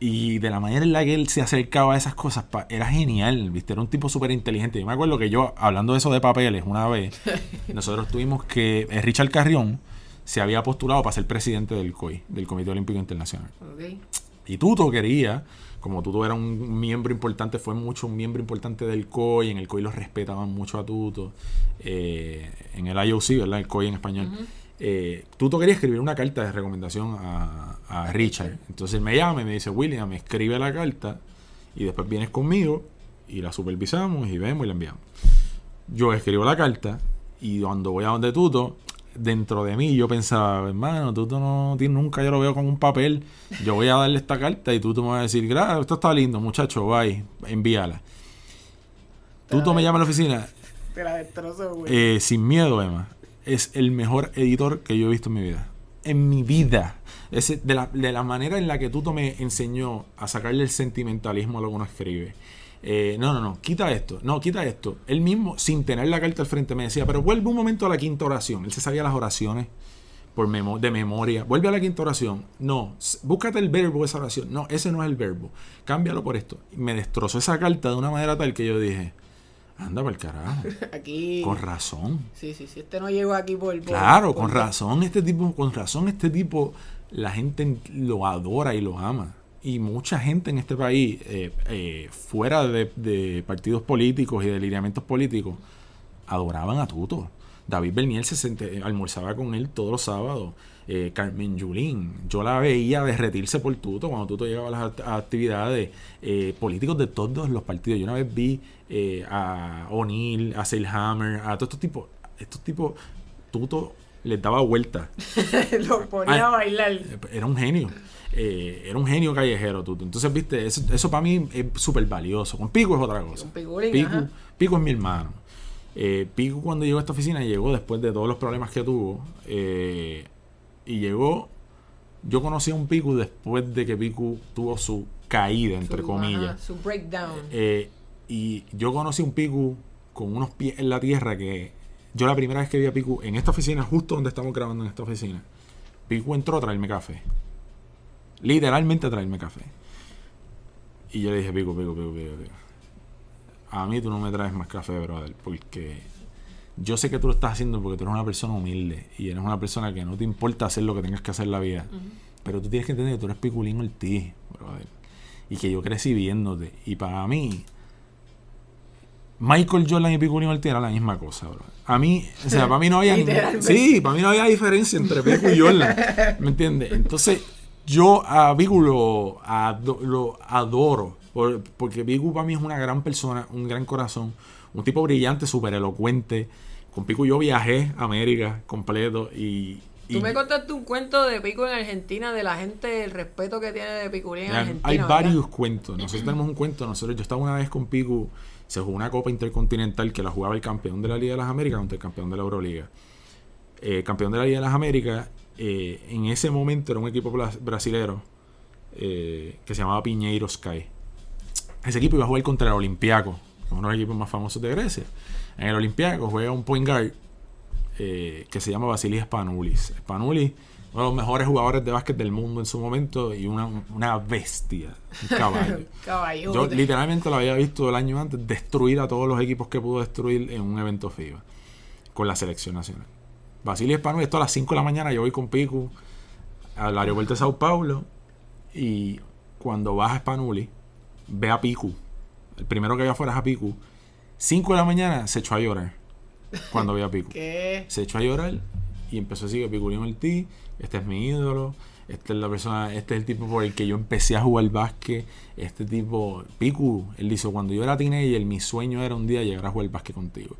y de la manera en la que él se acercaba a esas cosas, pa- era genial, ¿viste? Era un tipo súper inteligente. Yo me acuerdo que yo, hablando de eso de papeles, una vez, [laughs] nosotros tuvimos que. eh, Richard Carrión se había postulado para ser presidente del COI, del Comité Olímpico Internacional. Ok. Y Tuto quería, como Tuto era un miembro importante, fue mucho un miembro importante del COI, en el COI los respetaban mucho a Tuto, eh, en el IOC, ¿verdad? El COI en español. Eh, Tuto quería escribir una carta de recomendación a, a Richard. Entonces él me llama y me dice, William, me escribe la carta y después vienes conmigo y la supervisamos y vemos y la enviamos. Yo escribo la carta y cuando voy a donde Tuto, dentro de mí yo pensaba, hermano, Tuto no tiene, nunca yo lo veo con un papel. Yo voy a darle esta carta y Tuto me va a decir, gracias, esto está lindo, muchacho, bye, envíala. Tuto me llama a la oficina, Te la destrozó, güey. eh, sin miedo, Emma. Es el mejor editor que yo he visto en mi vida. En mi vida. Ese- de, la, de la manera en la que Tuto me enseñó a sacarle el sentimentalismo a lo que uno escribe. Eh, no, no, no, quita esto. No, quita esto. Él mismo, sin tener la carta al frente, me decía, pero vuelve un momento a la quinta oración. Él se sabía las oraciones por memo- de memoria. Vuelve a la quinta oración. No, búscate el verbo de esa oración. No, ese no es el verbo. Cámbialo por esto. Y me destrozó esa carta de una manera tal que yo dije, anda para el carajo. [laughs] Aquí. Con razón. Sí, sí, sí. Este no llegó aquí por. por- Claro, por- con razón este tipo, con razón este tipo, la gente lo adora y lo ama. Y mucha gente en este país, eh, eh, fuera de, partidos políticos y de lineamientos políticos, adoraban a Tuto. David Bernier se sente- almorzaba con él todos los sábados. Eh, Carmen Yulín, yo la veía derretirse por Tuto cuando Tuto llegaba a las act- actividades. eh, políticos de todos los partidos. Yo una vez vi eh, a O'Neill, a Seilhammer, a todos estos tipos estos tipos, Tuto les daba vuelta. [laughs] Lo ponía a Ah, bailar. Era un genio. Eh, era un genio callejero, Tuto. Entonces, viste, eso, eso para mí es súper valioso. Con Pico es otra cosa. Con Piculín, Pico, ajá. Pico es mi hermano. Eh, Pico cuando llegó a esta oficina llegó después de todos los problemas que tuvo. eh, y llegó. Yo conocí a un Pico después de que Pico tuvo su caída, entre Su- comillas. ajá, su breakdown. Y yo conocí a un Piku con unos pies en la tierra que yo la primera vez que vi a Piku en esta oficina, justo donde estamos grabando en esta oficina, Piku entró a traerme café. Literalmente a traerme café. Y yo le dije, Piku, Piku, Piku, Piku, Piku. A mí tú no me traes más café, brother, porque yo sé que tú lo estás haciendo porque tú eres una persona humilde y eres una persona que no te importa hacer lo que tengas que hacer en la vida. Pero tú tienes que entender que tú eres Piculín Ortiz, brother. Y que yo crecí viéndote. Y para mí, Michael Jordan y Piculín Ortiz era la misma cosa, bro. A mí, o sea, para mí no había. [laughs] Sí, para mí no había diferencia entre Picu y Jordan. ¿Me entiendes? Entonces, yo a Picu lo, ado- lo adoro. por- porque Picu para mí es una gran persona, un gran corazón, un tipo brillante, súper elocuente. Con Picu yo viajé a América completo y. Tú me contaste un cuento de Pico en Argentina, de la gente, el respeto que tiene de Piculín en Hay- Argentina. Hay ¿verdad? varios cuentos. Nosotros tenemos un cuento. Nosotros, yo estaba una vez con Piku. Se jugó una Copa Intercontinental que la jugaba el campeón de la Liga de las Américas contra el campeón de la Euroliga. Eh, campeón de la Liga de las Américas, eh, en ese momento era un equipo bra- brasilero eh, que se llamaba Piñeiro Sky. Ese equipo iba a jugar contra el es uno de los equipos más famosos de Grecia. En el Olympiacos juega un point guard eh, que se llama Vasilis Spanoulis. Spanoulis, uno de los mejores jugadores de básquet del mundo en su momento y una, una bestia, un caballo. [laughs] Caballo. Yo literalmente lo había visto el año antes destruir a todos los equipos que pudo destruir en un evento FIBA con la selección nacional. Basilis Spanoulis, esto a las 5 de la mañana, yo voy con Piku al aeropuerto de Sao Paulo y cuando baja Spanoulis, ve a Piku. El primero que ve afuera es a Piku. 5 de la mañana se echó a llorar cuando ve a Piku [laughs] ¿Qué? se echó a llorar y empezó así que Piculín Ortiz, este es mi ídolo, esta es la persona, este es el tipo por el que yo empecé a jugar básquet, este tipo, Picu, él dice, cuando yo era teenager, mi sueño era un día llegar a jugar básquet contigo.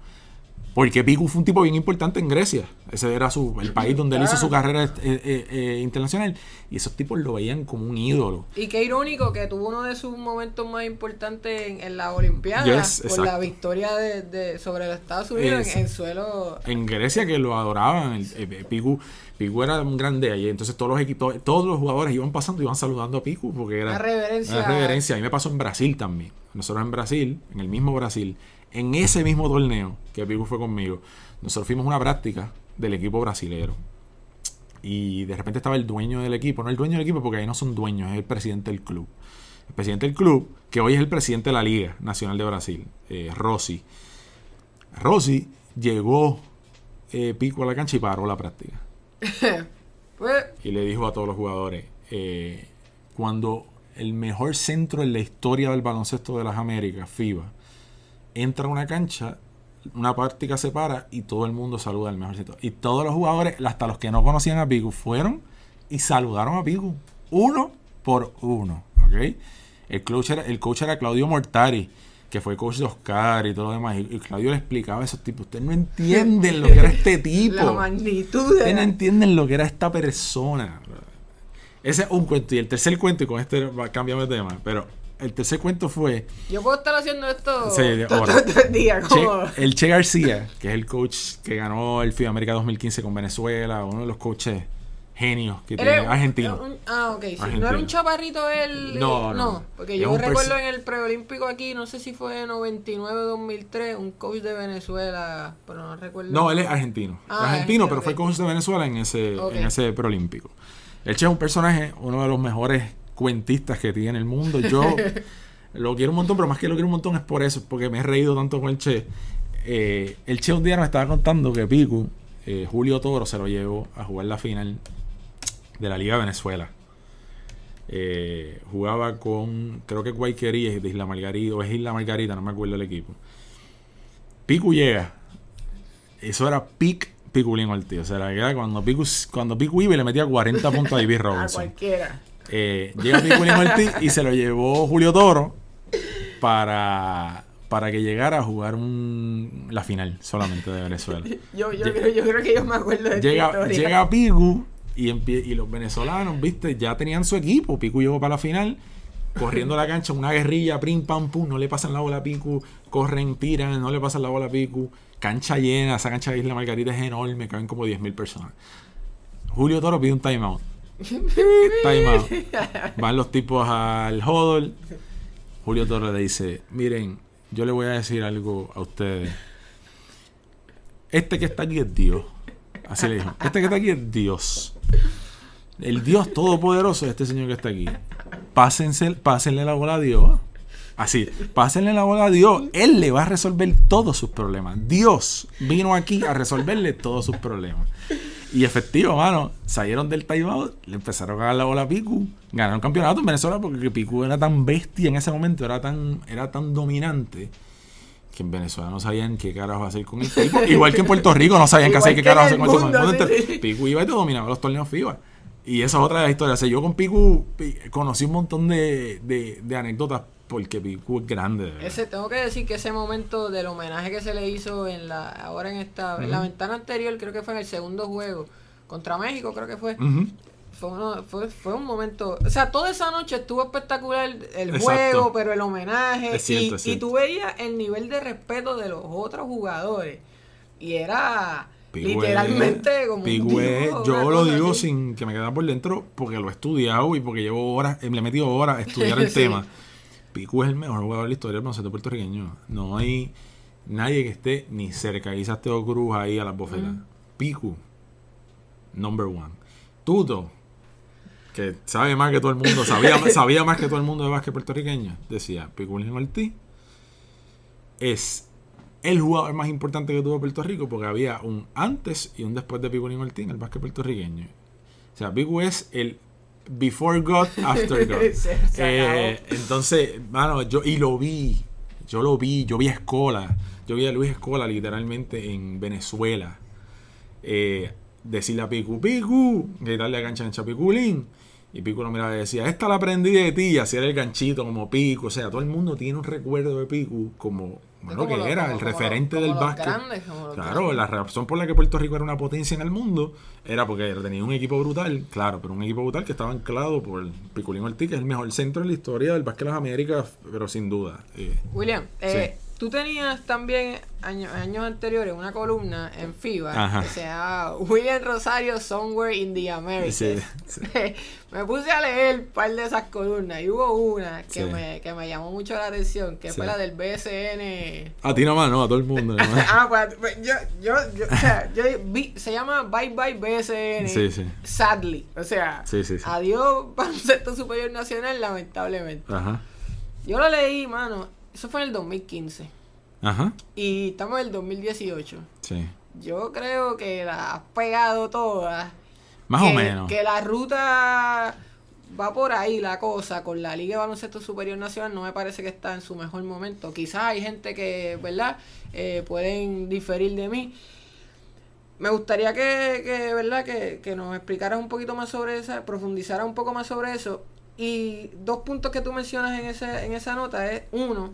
Porque Picu fue un tipo bien importante en Grecia. Ese era su, el país donde él hizo su carrera eh, eh, eh, internacional. Y esos tipos lo veían como un ídolo. Y qué irónico que tuvo uno de sus momentos más importantes en, en la Olimpiada Yes, por la victoria de, de- sobre los Estados Unidos en, en suelo. en Grecia que lo adoraban. El, eh, Picu, Picu era un grande allí. Entonces todos los equipos, todos los jugadores iban pasando y iban saludando a Picu porque era Una reverencia. una reverencia. A mí me pasó en Brasil también. Nosotros en Brasil, en el mismo Brasil, en ese mismo torneo que Picu fue conmigo, nosotros fuimos una práctica del equipo brasilero. Y de repente estaba el dueño del equipo, no el dueño del equipo porque ahí no son dueños, es el presidente del club. El presidente del club, que hoy es el presidente de la Liga Nacional de Brasil, eh, Rossi. Rossi llegó eh, Pico a la cancha y paró la práctica. [laughs] Y le dijo a todos los jugadores, eh, cuando el mejor centro en la historia del baloncesto de las Américas, FIBA, entra a una cancha, una práctica se para y todo el mundo saluda al mejor centro. Y todos los jugadores, hasta los que no conocían a Pico, fueron y saludaron a Pico. Uno por uno. ¿ok? El coach era, el coach era Claudio Mortari, que fue coach de Oscar y todo lo demás. Y, Claudio le explicaba a esos tipos, ustedes no entienden lo que era este [laughs] tipo. la magnitud de. Ustedes no entienden lo que era esta persona. Ese es un cuento. Y el tercer cuento, y con este cambiamos de tema, pero el tercer cuento fue Yo puedo estar haciendo esto Sí, ahora. todo el día. Como... Che- el Che García, que es el coach que ganó el FIBA América 2015 con Venezuela, uno de los coaches genios que tiene argentino. un- ah, ok. sí. No era un chaparrito él. No, eh, no. Porque Es yo recuerdo en el preolímpico aquí, no sé si fue en 99-2003, un coach de Venezuela, pero no recuerdo. No, él es argentino. Ah, argentino, pero ok. fue coach de Venezuela en ese, en ese preolímpico. El Che es un personaje, uno de los mejores cuentistas que tiene el mundo. Yo [laughs] lo quiero un montón, pero más que lo quiero un montón es por eso, porque me he reído tanto con el Che. Eh, el Che un día nos estaba contando que Piku, eh, Julio Toro, se lo llevó a jugar la final de la Liga Venezuela. Eh, jugaba con, creo que Guayquerí es de Isla Margarita, o es Isla Margarita, no me acuerdo el equipo. Piku llega. Eso era pick Piculín Ortiz. O sea, era cuando Piku, cuando Piku iba y le metía 40 puntos a David [laughs] A Robinson. cualquiera. Eh, llega Piculín Ortiz y se lo llevó Julio Toro para, para que llegara a jugar un, la final solamente de Venezuela. [laughs] yo, yo, creo, yo creo que yo me acuerdo de llega, esta historia. llega Piku y, los venezolanos, viste, ya tenían su equipo. Piku llegó para la final, corriendo la cancha, una guerrilla, prim, pam, pum, no le pasan la bola a Piku, corren, tiran, no le pasan la bola a Piku. Cancha llena, esa cancha de Isla Margarita es enorme, caben como 10.000 personas. Julio Toro pide un timeout. Timeout. Van los tipos al hodl. Julio Toro le dice, miren, yo le voy a decir algo a ustedes. Este que está aquí es Dios. Así le dijo. Este que está aquí es Dios. El Dios todopoderoso es este señor que está aquí. Pásense, pásenle la bola a Dios. Así, pásenle la bola a Dios. Él le va a resolver todos sus problemas. Dios vino aquí a resolverle todos sus problemas. Y efectivo, mano, salieron del timeout, le empezaron a dar la bola a Piku. Ganaron campeonato en Venezuela porque Piku era tan bestia en ese momento, era tan, era tan dominante que en Venezuela no sabían qué carajo hacer con el tipo. [laughs] Igual que en Puerto Rico no sabían qué hacer, qué carajo hacer con el mundo, Entonces, sí. Piku iba y te dominaba los torneos FIBA. Y esa es otra de las historias. O sea, yo con Piku pi- conocí un montón de, de, de anécdotas porque Piku es grande. Ese, tengo que decir que ese momento del homenaje que se le hizo en la ahora en esta en la ventana anterior, creo que fue en el segundo juego contra México, creo que fue. Fue, uno- fue, fue un momento, o sea, toda esa noche estuvo espectacular el Exacto. juego, pero el homenaje cierto, y, y tú veías el nivel de respeto de los otros jugadores y era literalmente como un es- dios, una yo lo digo así. sin que me quede por dentro porque lo he estudiado y porque llevo horas, eh, le he metido horas a estudiar el [laughs] Sí. tema. Piku es el mejor jugador de la historia del baloncesto puertorriqueño. No hay nadie que esté ni cerca. Quizás Teo Cruz ahí a las bofetas. Piku, number one. Tuto, que sabe más que todo el mundo, sabía, [laughs] sabía más que todo el mundo de básquet puertorriqueño, decía Piculín Ortiz es el jugador más importante que tuvo Puerto Rico porque había un antes y un después de Piculín Ortiz en el básquet puertorriqueño. O sea, Picu es el before God, after [laughs] God. Se- se Eh, entonces, mano, yo y lo vi, yo lo vi, yo vi a Escola, yo vi a Luis Escola literalmente en Venezuela. Eh, decirle a Picu, Picu, gritarle a cancha en Chapiculín. Y Picu lo miraba y decía, esta la aprendí de ti, y así era el ganchito como Picu. O sea, todo el mundo tiene un recuerdo de Picu como, bueno, que los- era como- el como referente los- del básquet. grandes, Claro, grandes. la razón por la que Puerto Rico era una potencia en el mundo era porque tenía un equipo brutal, claro, pero un equipo brutal que estaba anclado por Piculín Ortiz, que es el mejor centro de la historia del básquet de las Américas, pero sin duda. Eh, William, eh, tú tenías también años, años anteriores una columna en FIBA Ajá. que se llama William Rosario Somewhere in the Americas. Sí, sí. [laughs] me puse a leer un par de esas columnas y hubo una que, Sí. me, que me llamó mucho la atención, que fue la del BSN. a ti nomás, no, a todo el mundo. [laughs] ah, pues pues, yo, yo, yo, o sea, yo vi- se llama Bye Bye BSN. Sí, sí. Sadly. O sea, adiós [laughs] baloncesto superior nacional, lamentablemente. Ajá, Yo lo leí, mano. Eso fue en el 2015. ajá, Y estamos en el 2018. sí. Yo creo que la has pegado todas. Más que, o menos. Que la ruta va por ahí la cosa con la Liga de Baloncesto Superior Nacional no me parece que está en su mejor momento. Quizás hay gente que, ¿verdad? Eh, pueden diferir de mí. Me gustaría que, que ¿verdad? Que, que nos explicaras un poquito más sobre esa, profundizaras un poco más sobre eso. Y dos puntos que tú mencionas en, ese, en esa nota es, uno,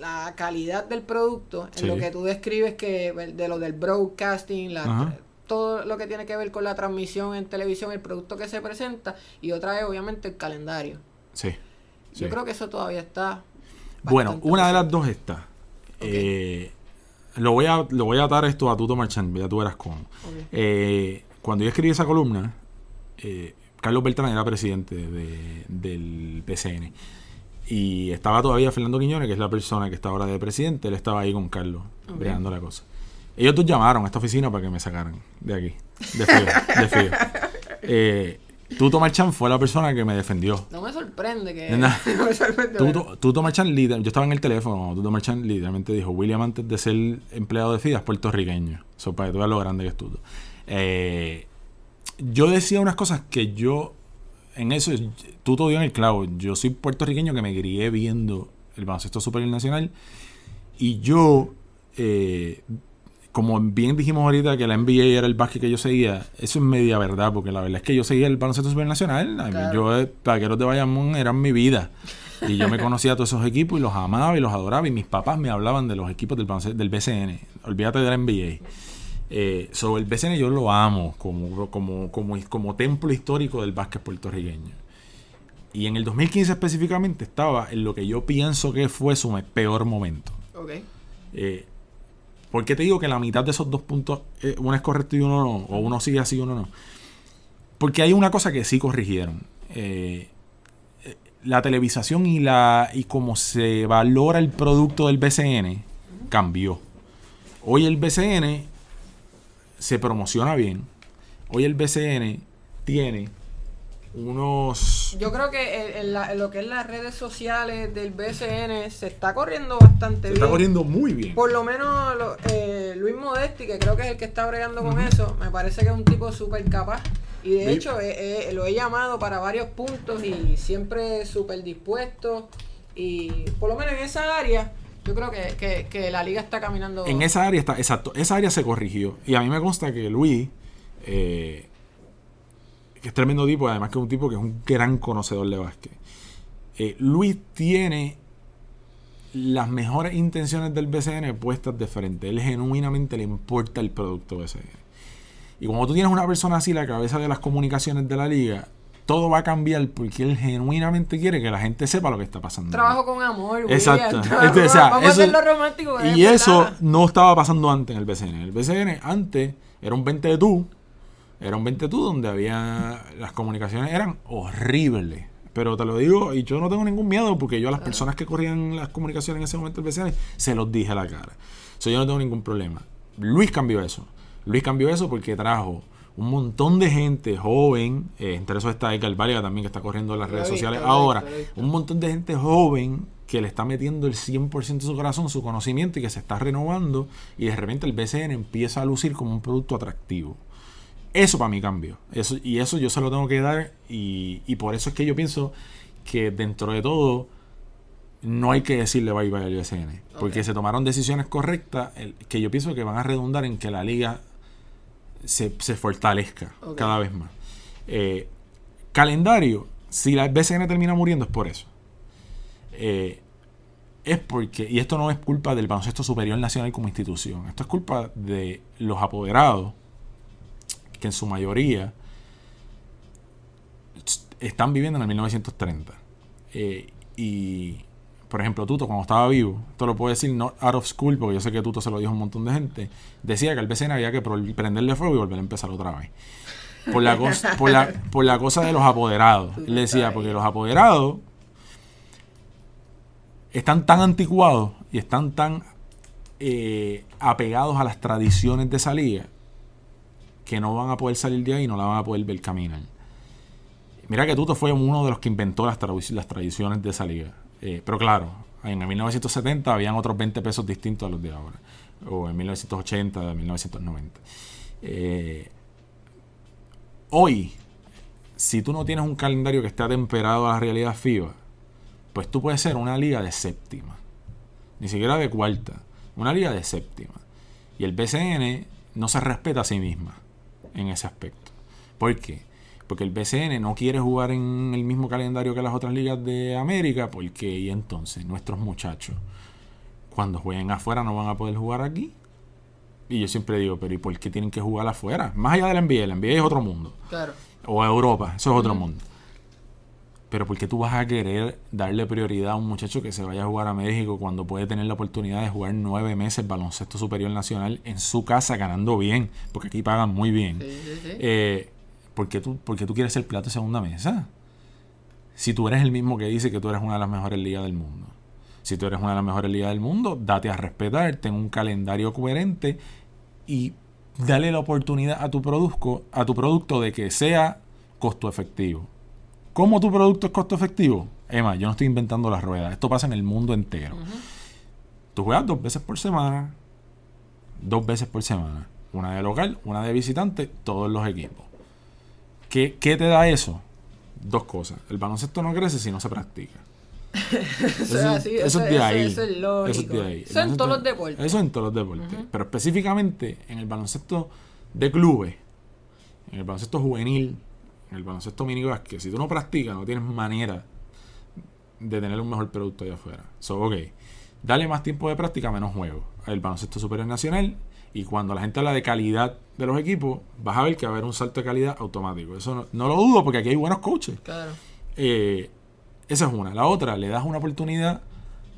la calidad del producto, en lo que tú describes que de lo del broadcasting, la, todo lo que tiene que ver con la transmisión en televisión, el producto que se presenta, y otra es obviamente el calendario. Sí. Yo sí. creo que eso todavía está. Bueno, una de las dos está. Eh, lo, voy a, lo voy a atar esto a Tuto Marchand, ya tú verás cómo. Eh, cuando yo escribí esa columna, eh, Carlos Beltrán era presidente de- del PCN. Y estaba todavía Fernando Quiñones, que es la persona que está ahora de presidente. Él estaba ahí con Carlos, Ok. bregando la cosa. Ellos dos llamaron a esta oficina para que me sacaran de aquí, de feo. de feo. [laughs] Eh, Tuto Marchand fue la persona que me defendió. No me sorprende que. No. [laughs] no me sorprende. Tuto, Tuto yo estaba en el teléfono, Tuto Marchand literalmente dijo, William antes de ser empleado de FIDA es puertorriqueño. Eso para que tú veas lo grande que es Tuto. Eh, yo decía unas cosas que yo, en eso, Tuto dio en el clavo. Yo soy puertorriqueño que me crié viendo el baloncesto superior nacional y yo, eh, como bien dijimos ahorita que la NBA era el básquet que yo seguía, eso es media verdad, porque la verdad es que yo seguía el baloncesto superior nacional. Claro. Yo, eh, vaqueros de Bayamón eran mi vida. Y yo me conocía a todos esos equipos y los amaba y los adoraba. Y mis papás me hablaban de los equipos del, del BCN. Olvídate del NBA. Eh, sobre el BCN yo lo amo como, como, como, como templo histórico del básquet puertorriqueño. Y en el 2015 específicamente estaba en lo que yo pienso que fue su peor momento. Ok. Eh, ¿Por qué te digo que la mitad de esos dos puntos, eh, uno es correcto y uno no? O uno sigue así y uno no. Porque hay una cosa que sí corrigieron. Eh, la televisación y la y cómo se valora el producto del BCN cambió. Hoy el BCN se promociona bien. Hoy el BCN tiene unos... Yo creo que en, en la- en lo que es las redes sociales del BCN se está corriendo bastante Se bien. está corriendo muy bien. Por lo menos lo- eh, Luis Modesti, que creo que es el que está bregando con eso, me parece que es un tipo súper capaz. Y de Sí. hecho eh, eh, lo he llamado para varios puntos y siempre súper dispuesto. Y por lo menos en esa área, yo creo que, que- la liga está caminando. En esa área está, exacto, esa área se corrigió. Y a mí me consta que Luis, eh, que es tremendo tipo, además que es un tipo que es un gran conocedor de básquet. eh, Luis tiene las mejores intenciones del BCN puestas de frente. Él genuinamente le importa el producto BCN. Y como tú tienes una persona así, la cabeza de las comunicaciones de la liga, todo va a cambiar porque él genuinamente quiere que la gente sepa lo que está pasando. Trabajo con amor, Exacto. o sea, vamos a eso- hacerlo romántico. y eso no estaba pasando antes en el BCN. El BCN antes era un 20 de tú. Era un 20 de tú donde había. Las comunicaciones eran horribles. Pero te lo digo, y yo no tengo ningún miedo porque yo a las personas que corrían las comunicaciones en ese momento del BCN se los dije a la cara. So, yo no tengo ningún problema. Luis cambió eso. Luis cambió eso porque trajo un montón de gente joven. eh, entre eso está Edgar Valga también que está corriendo en las redes sociales ahora. Un montón de gente joven que le está metiendo el 100% de su corazón, su conocimiento y que se está renovando y de repente el BCN empieza a lucir como un producto atractivo. Eso para mí cambió. Eso, y eso yo se lo tengo que dar y, y por eso es que yo pienso que dentro de todo no hay que decirle bye bye al BCN. Porque se tomaron decisiones correctas el- que yo pienso que van a redundar en que la liga se, se fortalezca cada vez más. Eh, calendario, si la BCN termina muriendo es por eso. Eh, es porque, y esto no es culpa del baloncesto superior nacional como institución, esto es culpa de los apoderados, que en su mayoría están viviendo en el 1930. Eh, y, por ejemplo, Tuto, cuando estaba vivo, esto lo puedo decir no out of school, porque yo sé que Tuto se lo dijo a un montón de gente, decía que al BCN había que prenderle fuego y volver a empezar otra vez. Por la, cosa, por, la, por la cosa de los apoderados. Él decía, porque los apoderados están tan anticuados y están tan eh, apegados a las tradiciones de esa liga que no van a poder salir de ahí y no la van a poder ver caminar. Mira que Tuto fue uno de los que inventó las, tradiciones de esa liga. Eh, pero claro, en el 1970 habían otros 20 pesos distintos a los de ahora. O en 1980, 1990. Eh, hoy, si tú no tienes un calendario que esté atemperado a la realidad FIBA, pues tú puedes ser una liga de séptima. Ni siquiera de cuarta. Una liga de séptima. Y el BCN no se respeta a sí misma en ese aspecto. ¿Por qué? Porque el BCN no quiere jugar en el mismo calendario que las otras ligas de América, porque y entonces nuestros muchachos, cuando jueguen afuera, no van a poder jugar aquí. Y yo siempre digo, pero ¿y por qué tienen que jugar afuera? Más allá de la NBA, la NBA es otro mundo. Claro. O Europa, eso es otro mundo. Pero ¿por qué tú vas a querer darle prioridad a un muchacho que se vaya a jugar a México cuando puede tener la oportunidad de jugar nueve meses baloncesto superior nacional en su casa ganando bien? Porque aquí pagan muy bien. Sí, sí, sí. Eh, ¿por, qué tú, por qué tú quieres ser plato de segunda mesa? Si tú eres el mismo que dice que tú eres una de las mejores ligas del mundo. Si tú eres una de las mejores ligas del mundo, date a respetar, ten un calendario coherente y dale la oportunidad a tu producto, a tu producto de que sea costo efectivo. ¿Cómo tu producto es costo efectivo? Emma, yo no estoy inventando las ruedas. Esto pasa en el mundo entero. Tú juegas dos veces por semana. Dos veces por semana. Una de local, una de visitante, todos los equipos. ¿Qué, qué te da eso? Dos cosas. El baloncesto no crece si no se practica. Eso es así, eso, es de eso- ahí. eso es lógico. Eso es de ahí. Eso en todos los deportes. Eso en todos los deportes. Pero específicamente en el baloncesto de clubes, en el baloncesto juvenil, en el baloncesto mini básquet, si tú no practicas, no tienes manera de tener un mejor producto allá afuera. So, ok, dale más tiempo de práctica, menos juego. El baloncesto superior nacional. Y cuando la gente habla de calidad de los equipos, vas a ver que va a haber un salto de calidad automático. Eso no, no lo dudo porque aquí hay buenos coaches. Claro. Eh, esa es una. La otra, le das una oportunidad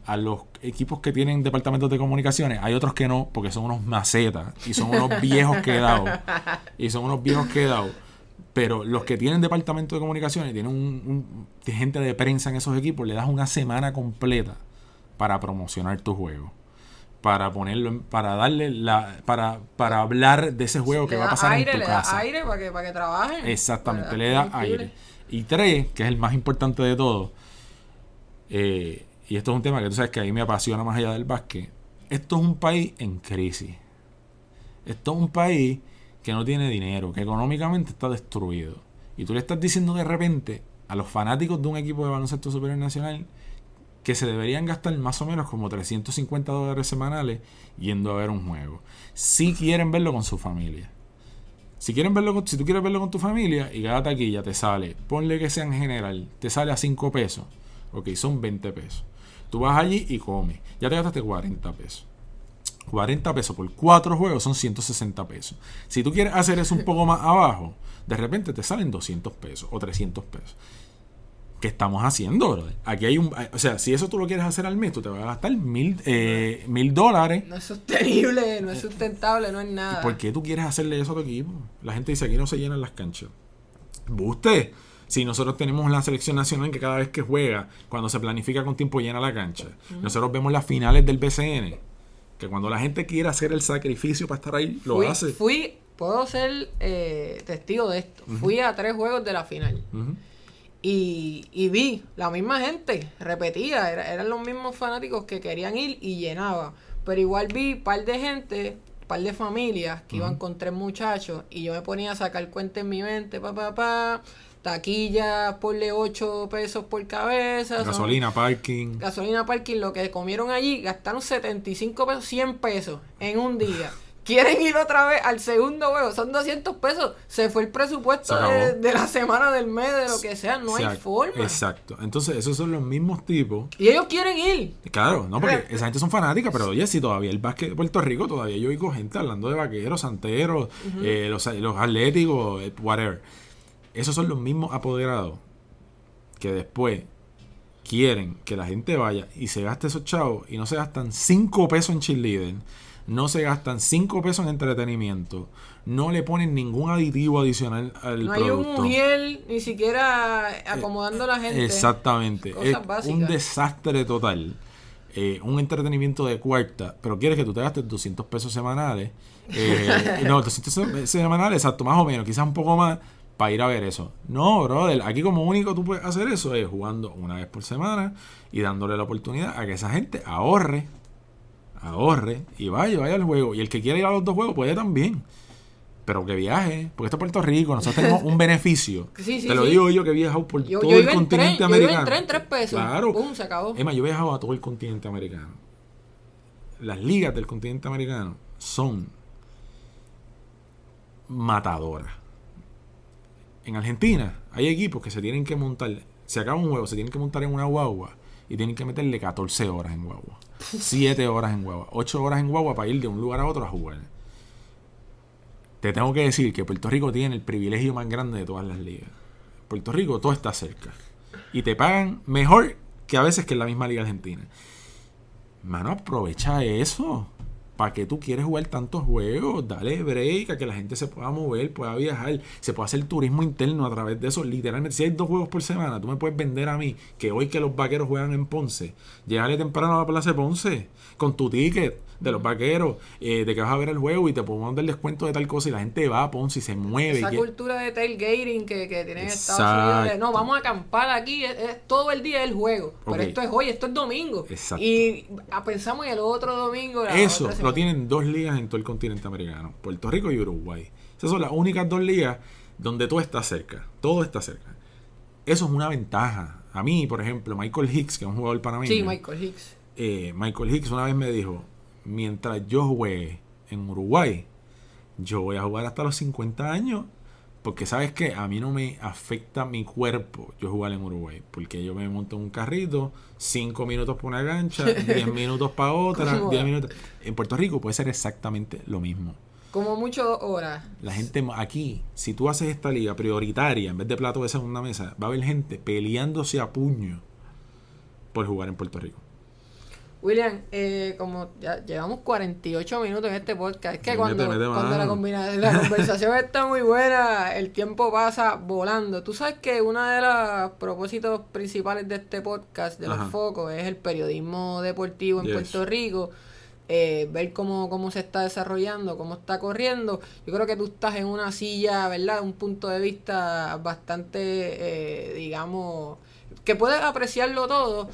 a los equipos que tienen departamentos de comunicaciones. Hay otros que no, porque son unos macetas y son unos [laughs] viejos quedados. Y son unos viejos quedados. Pero los que tienen departamento de comunicaciones, tienen un, un- gente de prensa en esos equipos, le das una semana completa para promocionar tu juego. Para ponerlo, para darle la, para, para hablar de ese juego que va a da pasar aire, en tu le da casa. aire para que, para que trabajen. Exactamente, Para- le da aire. Y tres, que es el más importante de todo, eh, y esto es un tema que tú sabes que a mí me apasiona más allá del básquet, esto es un país en crisis. Esto es un país que no tiene dinero, que económicamente está destruido. Y tú le estás diciendo de repente a los fanáticos de un equipo de baloncesto superior nacional que se deberían gastar más o menos como 350 dólares semanales yendo a ver un juego. Si quieren verlo con su familia. Si quieren verlo con- si tú quieres verlo con tu familia y cada taquilla te sale, ponle que sea en general, te sale a 5 pesos. Ok, son 20 pesos. Tú vas allí y comes. Ya te gastaste 40 pesos. 40 pesos por 4 juegos son 160 pesos. Si tú quieres hacer eso un poco más abajo, de repente te salen 200 pesos o 300 pesos. ¿Qué estamos haciendo, brother? Aquí hay un... O sea, si eso tú lo quieres hacer al mes, tú te vas a gastar mil, eh, mil dólares. No es sostenible, no es sustentable, no es nada. ¿Por qué tú quieres hacerle eso a tu equipo? La gente dice, aquí no se llenan las canchas. Buste. Si nosotros tenemos la selección nacional que cada vez que juega, cuando se planifica con tiempo, llena la cancha. Nosotros vemos las finales del BCN. Que cuando la gente quiere hacer el sacrificio para estar ahí, lo fui, hace. fui, puedo ser eh, testigo de esto. Fui a tres juegos de la final. Y, y vi la misma gente, repetía, era- eran los mismos fanáticos que querían ir y llenaba. Pero igual vi par de gente, par de familias que iban con tres muchachos y yo me ponía a sacar cuenta en mi mente, pa, pa, pa, taquilla, ponle 8 pesos por cabeza. son- Gasolina, parking. gasolina parking, lo que comieron allí, gastaron 75 pesos, 100 pesos en un día. Quieren ir otra vez al segundo juego, son 200 pesos. Se fue el presupuesto de, de la semana, del mes, de lo que sea, no hay forma. Exacto. Entonces, esos son los mismos tipos. Y ellos quieren ir. Claro, no, porque esa gente son fanáticas, pero oye, si todavía el básquet de Puerto Rico, todavía yo oigo gente hablando de vaqueros, santeros, eh, los, los atléticos, eh, whatever. Esos son los mismos apoderados que después quieren que la gente vaya y se gaste esos chavos y no se gastan 5 pesos en cheerleader, no se gastan 5 pesos en entretenimiento, no le ponen ningún aditivo adicional al No hay un producto. mujer ni siquiera acomodando a la gente. Exactamente. Cosas Es un desastre total. Eh, un entretenimiento de cuarta, pero quieres que tú te gastes 200 pesos semanales. eh, [laughs] no, 200 se- semanales, exacto, más o menos, quizás un poco más, para ir a ver eso. No, brother, aquí como único tú puedes hacer eso es jugando una vez por semana y dándole la oportunidad a que esa gente ahorre, ahorre y vaya, vaya al juego. Y el que quiera ir a los dos juegos puede también. Pero que viaje, porque esto es Puerto Rico, nosotros tenemos un [laughs] beneficio. Sí, sí, Te lo sí. digo yo que he viajado por Yo, todo yo el en tren, continente yo americano. en tren, tres pesos. Claro. Pum, se acabó. Emma, yo he viajado a todo el continente americano. Las ligas del continente americano son matadoras. En Argentina hay equipos que se tienen que montar, se acaba un juego, se tienen que montar en una guagua y tienen que meterle 14 horas en guagua, 7 horas en guagua, 8 horas en guagua para ir de un lugar a otro a jugar. Te tengo que decir que Puerto Rico tiene el privilegio más grande de todas las ligas. Puerto Rico todo está cerca. Y te pagan mejor que a veces que en la misma liga argentina. Mano, aprovecha eso. ¿Para qué tú quieres jugar tantos juegos? Dale break a que la gente se pueda mover, pueda viajar, se pueda hacer turismo interno a través de eso. Literalmente, si hay dos juegos por semana, tú me puedes vender a mí que hoy que los vaqueros juegan en Ponce, llegale temprano a la plaza de Ponce con tu ticket de los vaqueros, eh, de que vas a ver el juego y te podemos dar descuento de tal cosa y la gente va a Ponce y se mueve. Esa y- cultura de tailgating que, que tienen en Estados Unidos. de, no, vamos a acampar aquí. Es, es todo el día el juego. Pero esto es hoy, esto es domingo. Exacto. Y ah, pensamos en el otro domingo. Eso lo tienen dos ligas en todo el continente americano, Puerto Rico y Uruguay. Esas son las únicas dos ligas donde todo está cerca, todo está cerca. Eso es una ventaja. A mí, por ejemplo, Michael Hicks, que es un jugador panameño, Sí, Michael Hicks. eh, Michael Hicks una vez me dijo, mientras yo juegue en Uruguay, yo voy a jugar hasta los 50 años Porque sabes que a mí no me afecta mi cuerpo yo jugar en Uruguay. Porque yo me monto en un carrito, 5 minutos para una gancha, 10 [laughs] minutos para otra, ¿Cómo? 10 minutos. En Puerto Rico puede ser exactamente lo mismo. Como mucho dos horas. La gente aquí, si tú haces esta liga prioritaria en vez de plato de segunda mesa, va a haber gente peleándose a puño por jugar en Puerto Rico. William, eh, como ya llevamos 48 minutos en este podcast, es que cuando, mete cuando la, combina- la [laughs] conversación está muy buena, el tiempo pasa volando. Tú sabes que uno de los propósitos principales de este podcast, de Ajá. los focos, es el periodismo deportivo en Yes. Puerto Rico. eh, ver cómo, cómo se está desarrollando, cómo está corriendo. Yo creo que tú estás en una silla, ¿verdad? Un punto de vista bastante, eh, digamos, que puedes apreciarlo todo.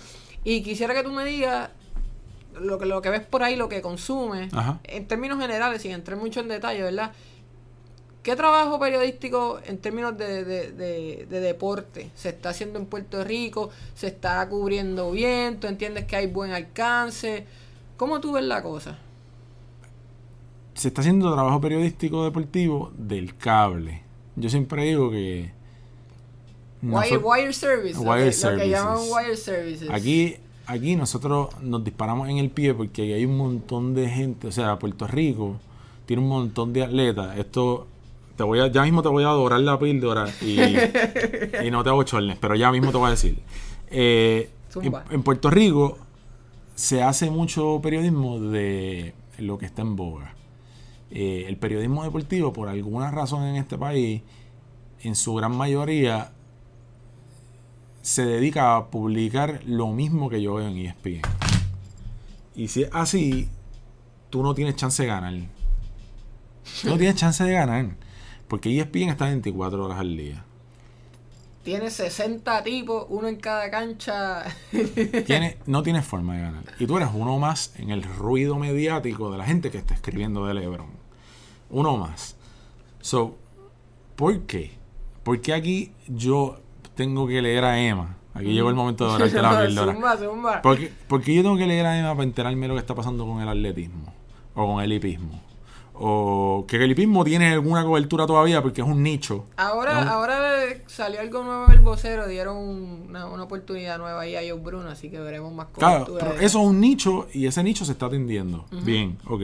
Y quisiera que tú me digas lo que, lo que ves por ahí, lo que consumes, Ajá. en términos generales, sin entrar mucho en detalle, ¿verdad? ¿Qué trabajo periodístico en términos de, de, de- de deporte se está haciendo en Puerto Rico? ¿Se está cubriendo bien? ¿Tú entiendes que hay buen alcance? ¿Cómo tú ves la cosa? Se está haciendo trabajo periodístico deportivo del cable. Yo siempre digo que... Wire, noso- wire service, lo, Wire que, lo que services. llaman wire services. Aquí, aquí nosotros nos disparamos en el pie porque hay un montón de gente, o sea, Puerto Rico tiene un montón de atletas. Esto, te voy a, ya mismo te voy a adorar la píldora y, [laughs] y no te hago chornes, pero ya mismo te voy a decir. Eh, en, en Puerto Rico se hace mucho periodismo de lo que está en boga. Eh, el periodismo deportivo, por alguna razón en este país, en su gran mayoría, se dedica a publicar lo mismo que yo veo en ESPN. Y si es así, tú no tienes chance de ganar. Tú no tienes chance de ganar. Porque ESPN está 24 horas al día. Tiene 60 tipos, uno en cada cancha. [laughs] Tiene, no tienes forma de ganar. Y tú eres uno más en el ruido mediático de la gente que está escribiendo de LeBron. Uno más. So, ¿por qué? ¿Por qué aquí yo tengo que leer a Emma? Aquí llegó el momento de [laughs] orarte la píldora. zumba, zumba. ¿Por qué, por qué yo tengo que leer a Emma para enterarme de lo que está pasando con el atletismo? O con el hipismo. O que el hipismo tiene alguna cobertura todavía porque es un nicho. Ahora, un- ahora salió algo nuevo en el vocero, dieron una, una oportunidad nueva ahí a Joe Bruno, así que veremos más Claro, pero de- eso es un nicho y ese nicho se está atendiendo. Bien, ok.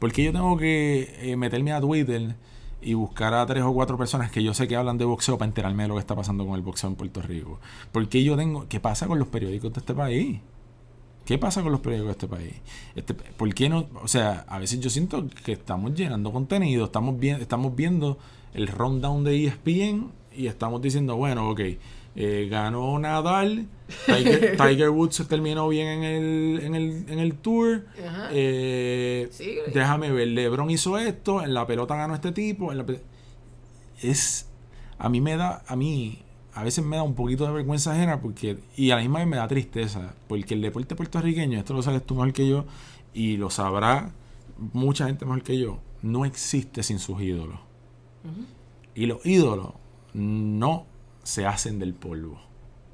Porque yo tengo que eh, meterme a Twitter y buscar a tres o cuatro personas que yo sé que hablan de boxeo para enterarme de lo que está pasando con el boxeo en Puerto Rico. Porque yo tengo. ¿Qué pasa con los periódicos de este país? ¿Qué pasa con los periódicos de este país? Este, ¿Por qué no? O sea, a veces yo siento que estamos llenando contenido, estamos, estamos viendo el rundown de ESPN y estamos diciendo, bueno, ok, eh, ganó Nadal, Tiger, [laughs] Tiger Woods terminó bien en el, en el, en el tour, Ajá. eh, Sí. déjame ver, LeBron hizo esto, en la pelota ganó este tipo, en la pe- es, a mí me da, a mí, a veces me da un poquito de vergüenza ajena porque, y a la misma vez me da tristeza, porque el deporte puertorriqueño, esto lo sabes tú mejor que yo, y lo sabrá mucha gente mejor que yo, no existe sin sus ídolos. Y los ídolos no se hacen del polvo.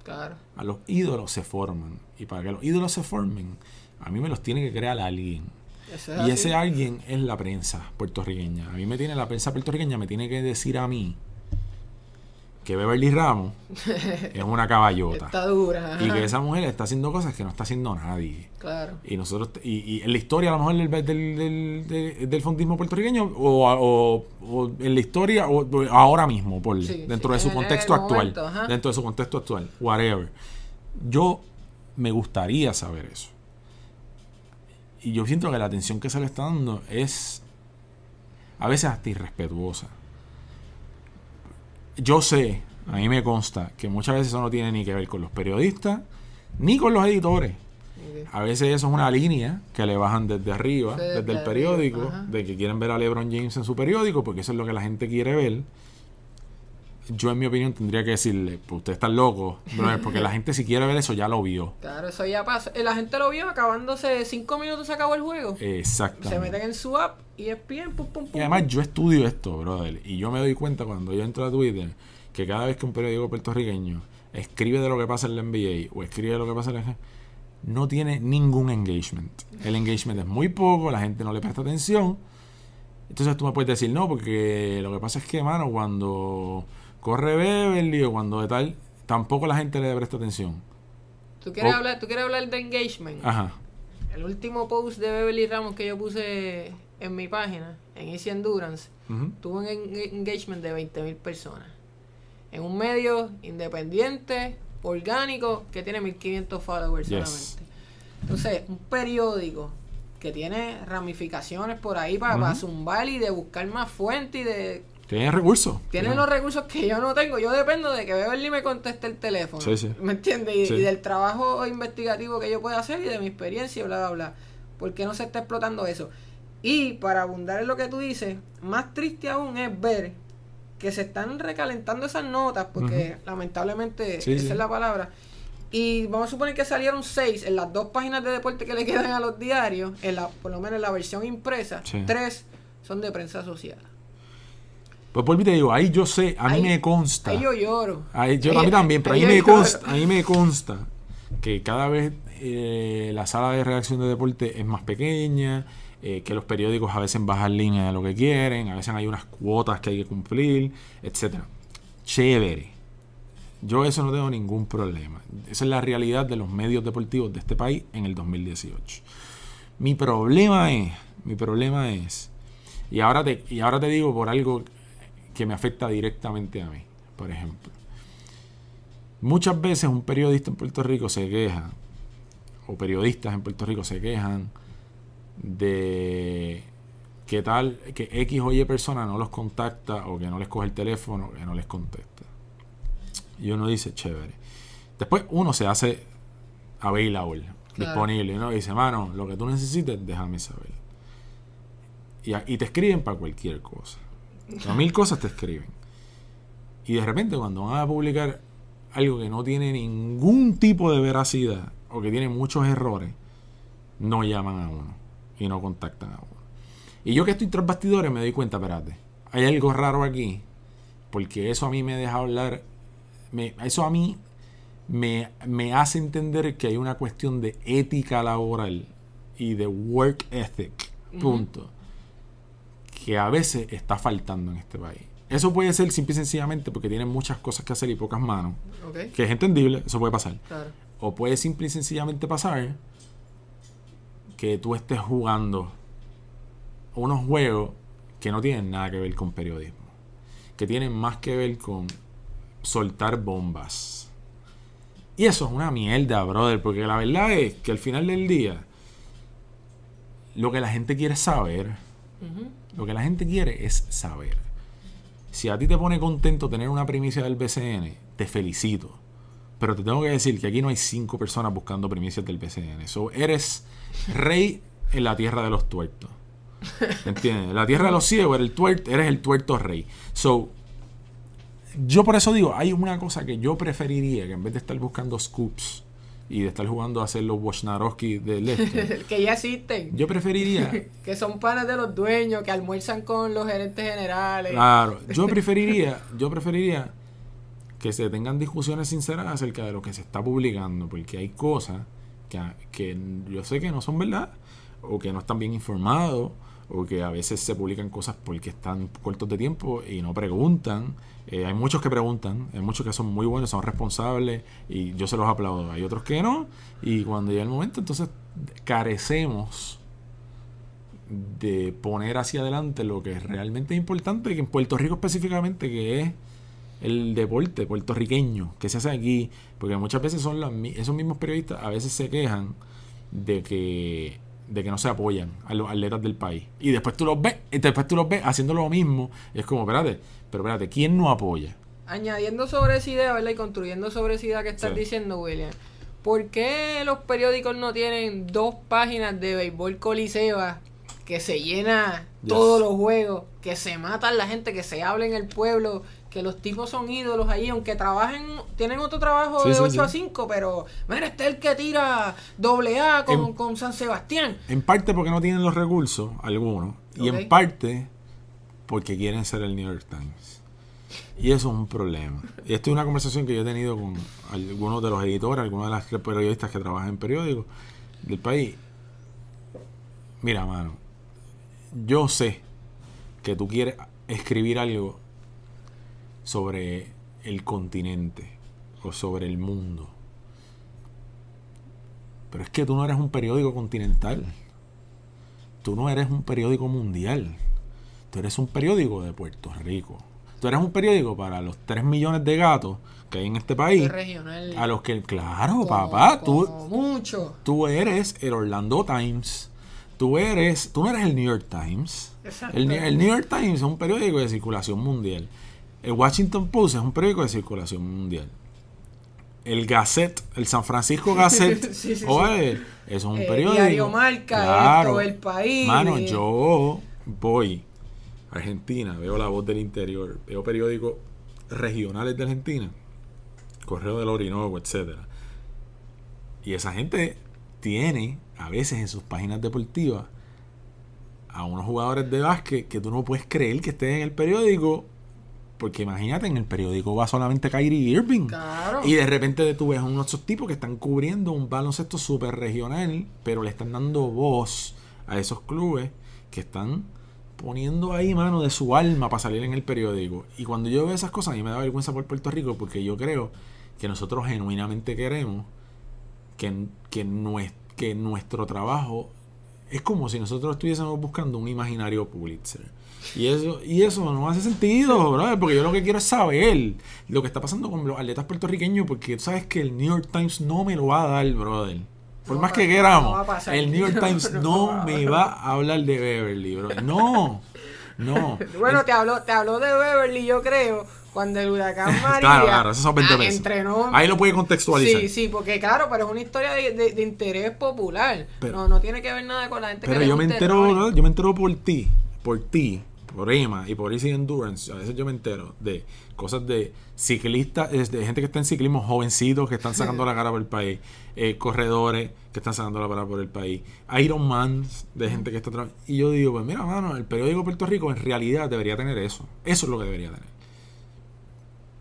Claro. A los ídolos se forman. Y para que los ídolos se formen, a mí me los tiene que crear alguien. Es Y así. ese alguien es la prensa puertorriqueña. A mí me tiene la prensa puertorriqueña, me tiene que decir a mí que Beverly Ramos [laughs] es una caballota. Está dura. Y que esa mujer está haciendo cosas que no está haciendo nadie. Claro. Y nosotros, y, y en la historia a lo mejor del, del, del, del- fondismo puertorriqueño, o, o- o en la historia, o, ahora mismo, por Sí, dentro sí, de su contexto actual. momento, dentro de su contexto actual, whatever. Yo me gustaría saber eso. Y yo siento que la atención que se le está dando es a veces hasta irrespetuosa. Yo sé, a mí me consta, que muchas veces eso no tiene ni que ver con los periodistas, ni con los editores. A veces eso es una línea que le bajan desde arriba, Sí, desde desde el periódico, arriba, de que quieren ver a LeBron James en su periódico, porque eso es lo que la gente quiere ver. Yo, en mi opinión, tendría que decirle, pues usted está loco, brother, porque la [laughs] gente si quiere ver eso ya lo vio. Claro, eso ya pasa. Eh, La gente lo vio acabándose cinco minutos se acabó el juego. Se Exactamente. meten en su app y es bien, pum, pum, pum. Y además yo estudio esto, brother, y yo me doy cuenta cuando yo entro a Twitter que cada vez que un periódico puertorriqueño escribe de lo que pasa en la NBA o escribe de lo que pasa en la no tiene ningún engagement. El engagement es muy poco, la gente no le presta atención Entonces tú me puedes decir, no, porque lo que pasa es que, mano, cuando corre Beverly o cuando de tal, tampoco la gente le presta atención. ¿Tú quieres, hablar, ¿Tú quieres hablar de engagement? Ajá. El último post de Beverly Ramos que yo puse en mi página, en Easy Endurance, Ujú. tuvo un en- engagement de 20.000 personas. En un medio independiente, orgánico, que tiene 1.500 followers Yes. solamente. Entonces, un periódico que tiene ramificaciones por ahí para Ujú. zumbar y de buscar más fuentes y de... Tienen recursos. Tiene los recursos que yo no tengo. Yo dependo de que Beverly me conteste el teléfono. Sí, sí. ¿Me entiendes? Y, Sí. y del trabajo investigativo que yo pueda hacer y de mi experiencia, y bla, bla, bla. ¿Por qué no se está explotando eso? Y para abundar en lo que tú dices, más triste aún es ver que se están recalentando esas notas, porque lamentablemente esa es la palabra. Y vamos a suponer que salieron seis en las dos páginas de deporte que le [laughs] quedan a los diarios, en la, por lo menos en la versión impresa, tres son de prensa asociada. Pues por mí te digo, ahí yo sé, a mí Ahí- me consta. Ahí yo lloro. Ahí- yo a mí también, pero ahí ahí me lloro. consta, a mí me consta que cada vez eh, la sala de redacción de deporte es más pequeña, eh, que los periódicos a veces bajan línea de lo que quieren, a veces hay unas cuotas que hay que cumplir, etcétera. Chévere. Yo eso no tengo ningún problema. Esa es la realidad de los medios deportivos de este país en el 2018. Mi problema es, mi problema es, y ahora te, y ahora te digo por algo que me afecta directamente a mí, por ejemplo. Muchas veces un periodista en Puerto Rico se queja, o periodistas en Puerto Rico se quejan de que tal, que X o Y persona no los contacta o que no les coge el teléfono, o que no les contesta. Y uno dice, chévere. Después uno se hace available, Claro. disponible, ¿no? Y dice, mano, lo que tú necesites, déjame saber. Y, te escriben para cualquier cosa. A mil cosas te escriben. Y de repente cuando van a publicar algo que no tiene ningún tipo de veracidad o que tiene muchos errores, no llaman a uno y no contactan a uno. Y yo que estoy tras bastidores me doy cuenta, espérate, hay algo raro aquí, porque eso a mí me deja hablar, me, eso a mí me, me hace entender que hay una cuestión de ética laboral y de work ethic, punto, que a veces está faltando en este país. Eso puede ser simple y sencillamente porque tienen muchas cosas que hacer y pocas manos, Ok, que es entendible, eso puede pasar. claro. O puede simple y sencillamente pasar que tú estés jugando unos juegos que no tienen nada que ver con periodismo. Que tienen más que ver con soltar bombas. Y eso es una mierda, brother. Porque la verdad es que al final del día, lo que la gente quiere saber. Ujú. Lo que la gente quiere es saber. Si a ti te pone contento tener una primicia del BCN, te felicito. Pero te tengo que decir que aquí no hay cinco personas buscando primicias del BCN. So, eres rey en la tierra de los tuertos. ¿Entiendes? En la tierra de los ciegos eres el, tuer- eres el tuerto rey. So, yo por eso digo, hay una cosa que yo preferiría que en vez de estar buscando scoops y de estar jugando a hacer los Wojnarowski del [laughs] este, que ya existen. yo preferiría [laughs] que son panas de los dueños, que almuerzan con los gerentes generales. Claro, yo [laughs] preferiría, yo preferiría que se tengan discusiones sinceras acerca de lo que se está publicando, porque hay cosas que, que yo sé que no son verdad, o que no están bien informados, o que a veces se publican cosas porque están cortos de tiempo y no preguntan. Eh, hay muchos que preguntan, hay muchos que son muy buenos, son responsables, y yo se los aplaudo. Hay otros que no, y cuando llega el momento, entonces carecemos de poner hacia adelante lo que realmente es importante, que en Puerto Rico específicamente, que es el deporte puertorriqueño que se hace aquí, porque muchas veces son las esos mismos periodistas, a veces se quejan de que de que no se apoyan a los atletas del país. Y después tú los ves, y después tú los ves haciendo lo mismo, y es como, espérate, pero espérate, ¿quién no apoya? Añadiendo sobre esa idea, ¿verdad? Y construyendo sobre esa idea que estás Sí. diciendo, William. ¿Por qué los periódicos no tienen dos páginas de béisbol coliseba que se llena Yes. todos los juegos, que se matan la gente, que se habla en el pueblo, que los tipos son ídolos ahí, aunque trabajen, tienen otro trabajo Sí, de sí, 8 a sí. 5, pero mira, este es el que tira doble A con, En- con San Sebastián. En parte porque no tienen los recursos, algunos, y en parte porque quieren ser el New York Times. Y eso es un problema. Y esto es una conversación que yo he tenido con algunos de los editores, algunos de las periodistas que trabajan en periódicos del país. Mira, mano, yo sé que tú quieres escribir algo sobre el continente o sobre el mundo. Pero es que tú no eres un periódico continental. Tú no eres un periódico mundial. Tú eres un periódico de Puerto Rico. Tú eres un periódico para los 3 millones de gatos que hay en este país. regional. A los que, claro, Como- papá, tú, mucho. tú eres el Orlando Times. Tú eres, tú no eres el New York Times. Exacto. El, New- el New York Times es un periódico de circulación mundial. El Washington Post es un periódico de circulación mundial. El Gazette, el San Francisco Gazette, [laughs] Sí, sí, oye, eso es un Eh, periódico. Diario Marca, Claro. Esto, El País. Mano, yo voy Argentina, veo La Voz del Interior, veo periódicos regionales de Argentina, Correo del Orinoco, etcétera. Y esa gente tiene a veces en sus páginas deportivas a unos jugadores de básquet que tú no puedes creer que estén en el periódico. Porque imagínate, en el periódico va solamente Kyrie Irving. Claro. Y de repente tú ves a unos esos tipos que están cubriendo un baloncesto súper regional, pero le están dando voz a esos clubes que están poniendo ahí mano de su alma para salir en el periódico. Y cuando yo veo esas cosas, a mí me da vergüenza por Puerto Rico porque yo creo que nosotros genuinamente queremos que, que, nues- que nuestro trabajo es como si nosotros estuviésemos buscando un imaginario Pulitzer. Y eso, y eso no hace sentido, brother, porque yo lo que quiero es saber lo que está pasando con los atletas puertorriqueños, porque sabes que el New York Times no me lo va a dar, brother. Por No más que queramos, el New York [laughs] Times No me va a hablar de Beverly, bro. No, no. [laughs] Bueno, te habló, te habló de Beverly, yo creo, cuando el huracán [laughs] María Claro, claro, esos son 20 ah, pesos. entrenó. Ahí lo puede contextualizar. Sí, sí, porque claro, pero es una historia de, de- de interés popular. Pero- no, no tiene que ver nada con la gente que Pero yo me entero, yo me entero por ti, por ti, por Emma y por Easy Endurance. A veces yo me entero de cosas de ciclistas, de gente que está en ciclismo, jovencitos que están sacando la cara por el país, eh, corredores que están sacando la cara por el país, Ironman de gente que está trabajando. Y yo digo, pues mira, mano, el periódico Puerto Rico en realidad debería tener eso. Eso es lo que debería tener.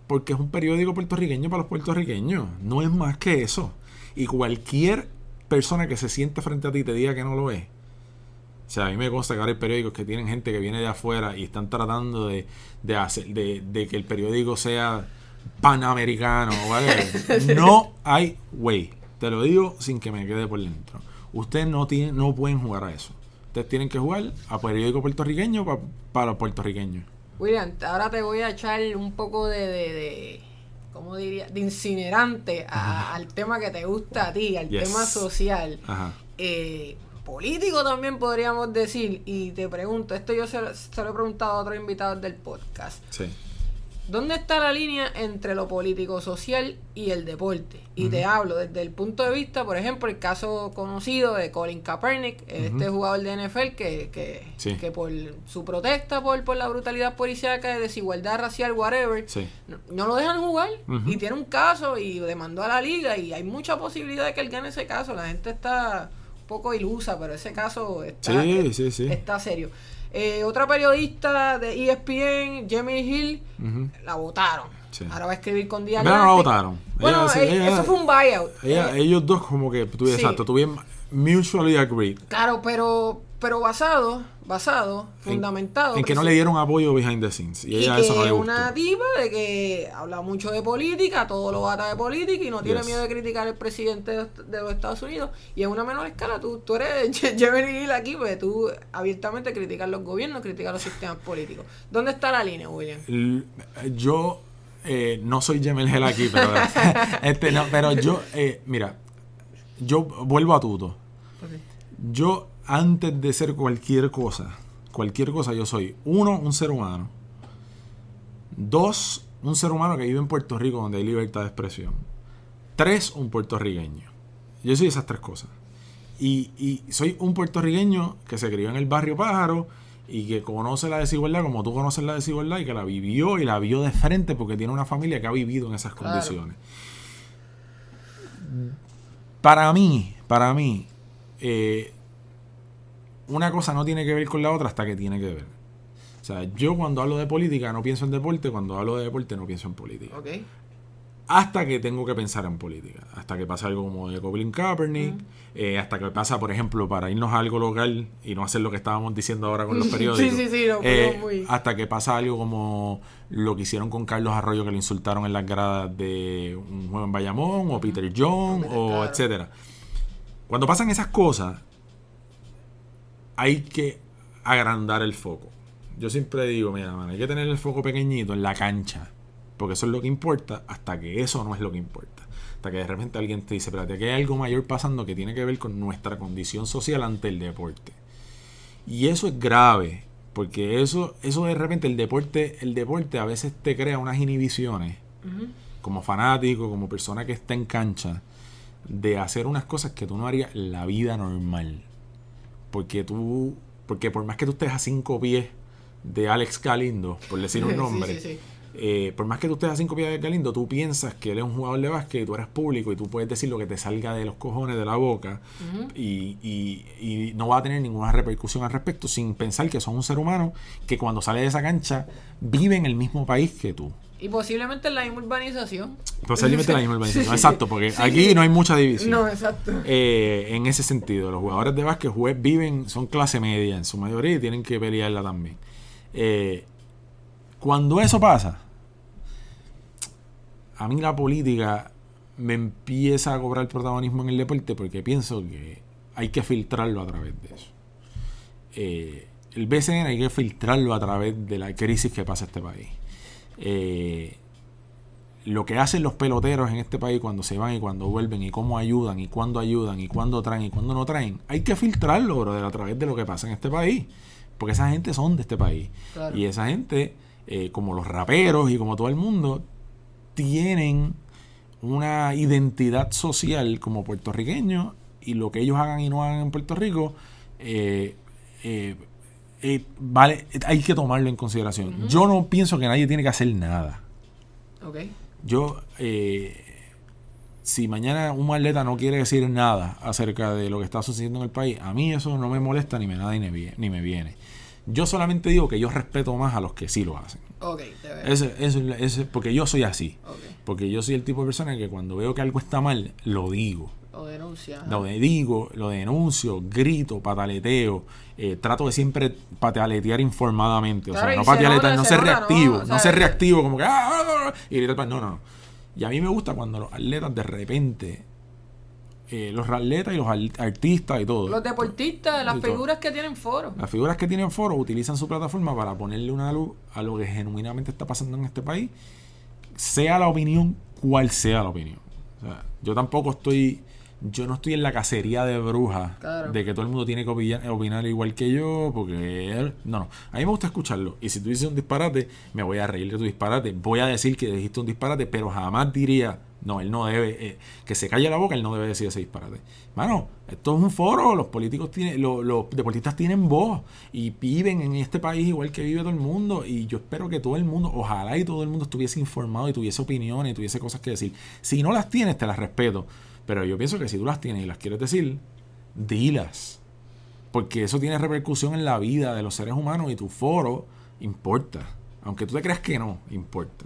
Porque es un periódico puertorriqueño para los puertorriqueños. No es más que eso. Y cualquier persona que se siente frente a ti y te diga que no lo es. O sea, a mí me consta que ahora hay periódicos que tienen gente que viene de afuera y están tratando de, de hacer, de, de que el periódico sea panamericano, ¿vale? [laughs] No hay way. Te lo digo sin que me quede por dentro. Ustedes no, tienen, no pueden jugar a eso. Ustedes tienen que jugar a periódico puertorriqueño pa- para los puertorriqueños. William, ahora te voy a echar un poco de, de, de ¿cómo diría? De incinerante a- al tema que te gusta a ti, al Yes. tema social. Ajá. Eh, político también podríamos decir. Y te pregunto, esto yo se, lo- se lo he preguntado a otros invitados del podcast. Sí. ¿Dónde está la línea entre lo político social y el deporte? Y te hablo desde el punto de vista, por ejemplo, el caso conocido de Colin Kaepernick, este jugador de NFL que, que, Sí. que por su protesta por, por la brutalidad policíaca, de desigualdad racial, whatever, Sí. no, no lo dejan jugar y tiene un caso y demandó a la liga y hay mucha posibilidad de que él gane ese caso. La gente está poco ilusa, pero ese caso está, Sí, sí, sí. está serio. Eh, otra periodista de ESPN, Jamie Hill, la votaron. Sí. Ahora va a escribir con Pero Diana. no la votaron. Bueno, Ella- eh, ella- eso fue un buyout. Ella- Eh, ellos dos como que tú exacto, tuvieron mutually agreed. claro, pero, pero basado, basado, En- fundamentado. En que no le dieron apoyo behind the scenes. Y, y ella que eso no le es gustó. una tipa de que habla mucho de política, todo lo bata de política y no tiene Yes. miedo de criticar al presidente de, de los Estados Unidos. Y en una menor escala, tú, tú eres [laughs] Jeremy Hill aquí, pues tú abiertamente criticas los gobiernos, criticas los sistemas políticos. ¿Dónde está la línea, William? L- Yo eh, no soy Jemel Gel aquí, pero, [laughs] este, no, pero yo, eh, mira, yo vuelvo a Tuto. Yo, antes de ser cualquier cosa, cualquier cosa, yo soy, uno, un ser humano. Dos, un ser humano que vive en Puerto Rico donde hay libertad de expresión. Tres, un puertorriqueño. Yo soy esas tres cosas. Y, y soy un puertorriqueño que se crió en el barrio Pájaro y que conoce la desigualdad como tú conoces la desigualdad y que la vivió y la vio de frente porque tiene una familia que ha vivido en esas Claro. condiciones. Para mí, para mí, eh, una cosa no tiene que ver con la otra hasta que tiene que ver. O sea, yo cuando hablo de política no pienso en deporte, cuando hablo de deporte no pienso en política. Ok. hasta que tengo que pensar en política. Hasta que pasa algo como de Colin Kaepernick. eh, hasta que pasa, por ejemplo, para irnos a algo local y no hacer lo que estábamos diciendo ahora con los [laughs] periódicos. Sí, sí, sí, nos eh, muy- Hasta que pasa algo como lo que hicieron con Carlos Arroyo, que le insultaron en las gradas de un juego en Bayamón, o Peter John, o claro. etcétera. Cuando pasan esas cosas, hay que agrandar el foco. Yo siempre digo, mira, man, hay que tener el foco pequeñito en la cancha. Porque eso es lo que importa hasta que eso no es lo que importa. Hasta que de repente alguien te dice, espérate, que hay algo mayor pasando que tiene que ver con nuestra condición social ante el deporte. Y eso es grave. Porque eso, eso de repente el deporte, el deporte a veces te crea unas inhibiciones como fanático, como persona que está en cancha, de hacer unas cosas que tú no harías en la vida normal. Porque tú, porque por más que tú estés a cinco pies de Alex Galindo, por decir un [laughs] nombre, sí, sí. eh, por más que tú estés a cinco pies de Galindo, tú piensas que él es un jugador de básquet y tú eres público y tú puedes decir lo que te salga de los cojones de la boca y, y- y no va a tener ninguna repercusión al respecto sin pensar que son un ser humano que cuando sale de esa cancha vive en el mismo país que tú. Y posiblemente en la misma urbanización. Posiblemente la misma urbanización. [laughs] Sí. Exacto, porque Sí, aquí sí. no hay mucha división. No, exacto. Eh, en ese sentido, los jugadores de básquet viven, son clase media en su mayoría y tienen que pelearla también. Eh, cuando eso pasa, a mí la política me empieza a cobrar protagonismo en el deporte porque pienso que hay que filtrarlo a través de eso. Eh, el BCN hay que filtrarlo a través de la crisis que pasa este país. Eh, lo que hacen los peloteros en este país cuando se van y cuando vuelven y cómo ayudan y cuándo ayudan y cuándo traen y cuándo no traen, hay que filtrarlo, brother, a través de lo que pasa en este país. Porque esa gente son de este país. Claro. Y esa gente, eh, como los raperos y como todo el mundo, tienen una identidad social como puertorriqueños y lo que ellos hagan y no hagan en Puerto Rico, eh, eh, eh, vale, hay que tomarlo en consideración. Yo no pienso que nadie tiene que hacer nada. Ok. Yo, eh, si mañana un atleta no quiere decir nada acerca de lo que está sucediendo en el país, a mí eso no me molesta ni me nada ni me, ni me viene. Yo solamente digo que yo respeto más a los que sí lo hacen. Ok, te veo. Ese, ese- ese- porque yo soy así. Porque yo soy el tipo de persona que cuando veo que algo está mal, lo digo. O denuncia. Lo digo, lo denuncio, grito, pataleteo. eh, trato de siempre pataletear informadamente. O sea, y no pataletear, no se ser reactivo. ¿no? O sea, ser reactivo, como que. "Ah, ah, ah", y gritar pa- No, no, no. Y a mí me gusta cuando los atletas de repente. eh, los atletas y los artistas y todo. Los deportistas, las Y todo. figuras que tienen foro. Las figuras que tienen foro utilizan su plataforma para ponerle una luz a lo que genuinamente está pasando en este país, sea la opinión cual sea la opinión. O sea, yo tampoco estoy, yo no estoy en la cacería de brujas Claro. de que todo el mundo tiene que opinar, opinar igual que yo, porque no, no, a mí me gusta escucharlo. Y si tú dices un disparate, me voy a reír de tu disparate, voy a decir que dijiste un disparate, pero jamás diría, no, él no debe, eh, que se calle la boca, él no debe decir ese disparate. Mano, esto es un foro, los políticos tienen, lo- los, deportistas tienen voz y viven en este país igual que vive todo el mundo. Y yo espero que todo el mundo, ojalá y todo el mundo estuviese informado y tuviese opiniones y tuviese cosas que decir. Si no las tienes, te las respeto. Pero yo pienso que si tú las tienes y las quieres decir, dilas. Porque eso tiene repercusión en la vida de los seres humanos y tu foro importa. Aunque tú te creas que no, importa.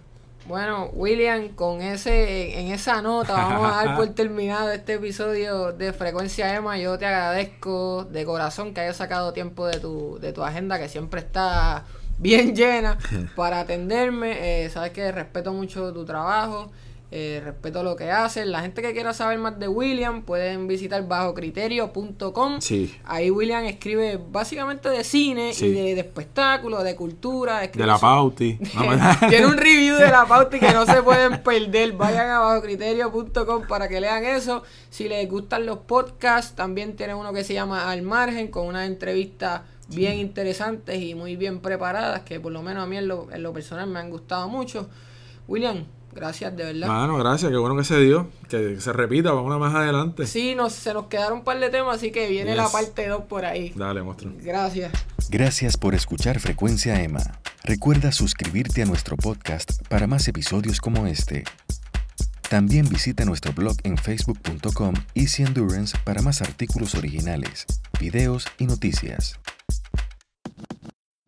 Bueno, William, con ese, en esa nota vamos a dar por [laughs] terminado este episodio de Frecuencia Emma. Yo te agradezco de corazón que hayas sacado tiempo de tu, de tu agenda, que siempre está bien llena, [laughs] para atenderme. Eh, sabes que respeto mucho tu trabajo, eh, respeto lo que haces. La gente que quiera saber más de William pueden visitar bajocriterio.com. Sí. Ahí William escribe básicamente de cine Sí. y de, de espectáculos, de cultura. De la pauti. [laughs] [laughs] Tiene un review de la pauta y que no se pueden perder. Vayan a bajocriterio.com para que lean eso. Si les gustan los podcasts, también tiene uno que se llama Al Margen, con unas entrevistas bien interesantes y muy bien preparadas, que por lo menos a mí en lo, en lo personal me han gustado mucho. William, gracias de verdad. Mano, gracias, qué bueno que se dio. Que se repita, vamos más adelante. Sí, nos, se nos quedaron un par de temas, así que viene la parte 2 por ahí. Dale, monstruo. Gracias. Gracias por escuchar Frecuencia Emma. Recuerda suscribirte a nuestro podcast para más episodios como este. También visita nuestro blog en facebook.com Easy Endurance para más artículos originales, videos y noticias.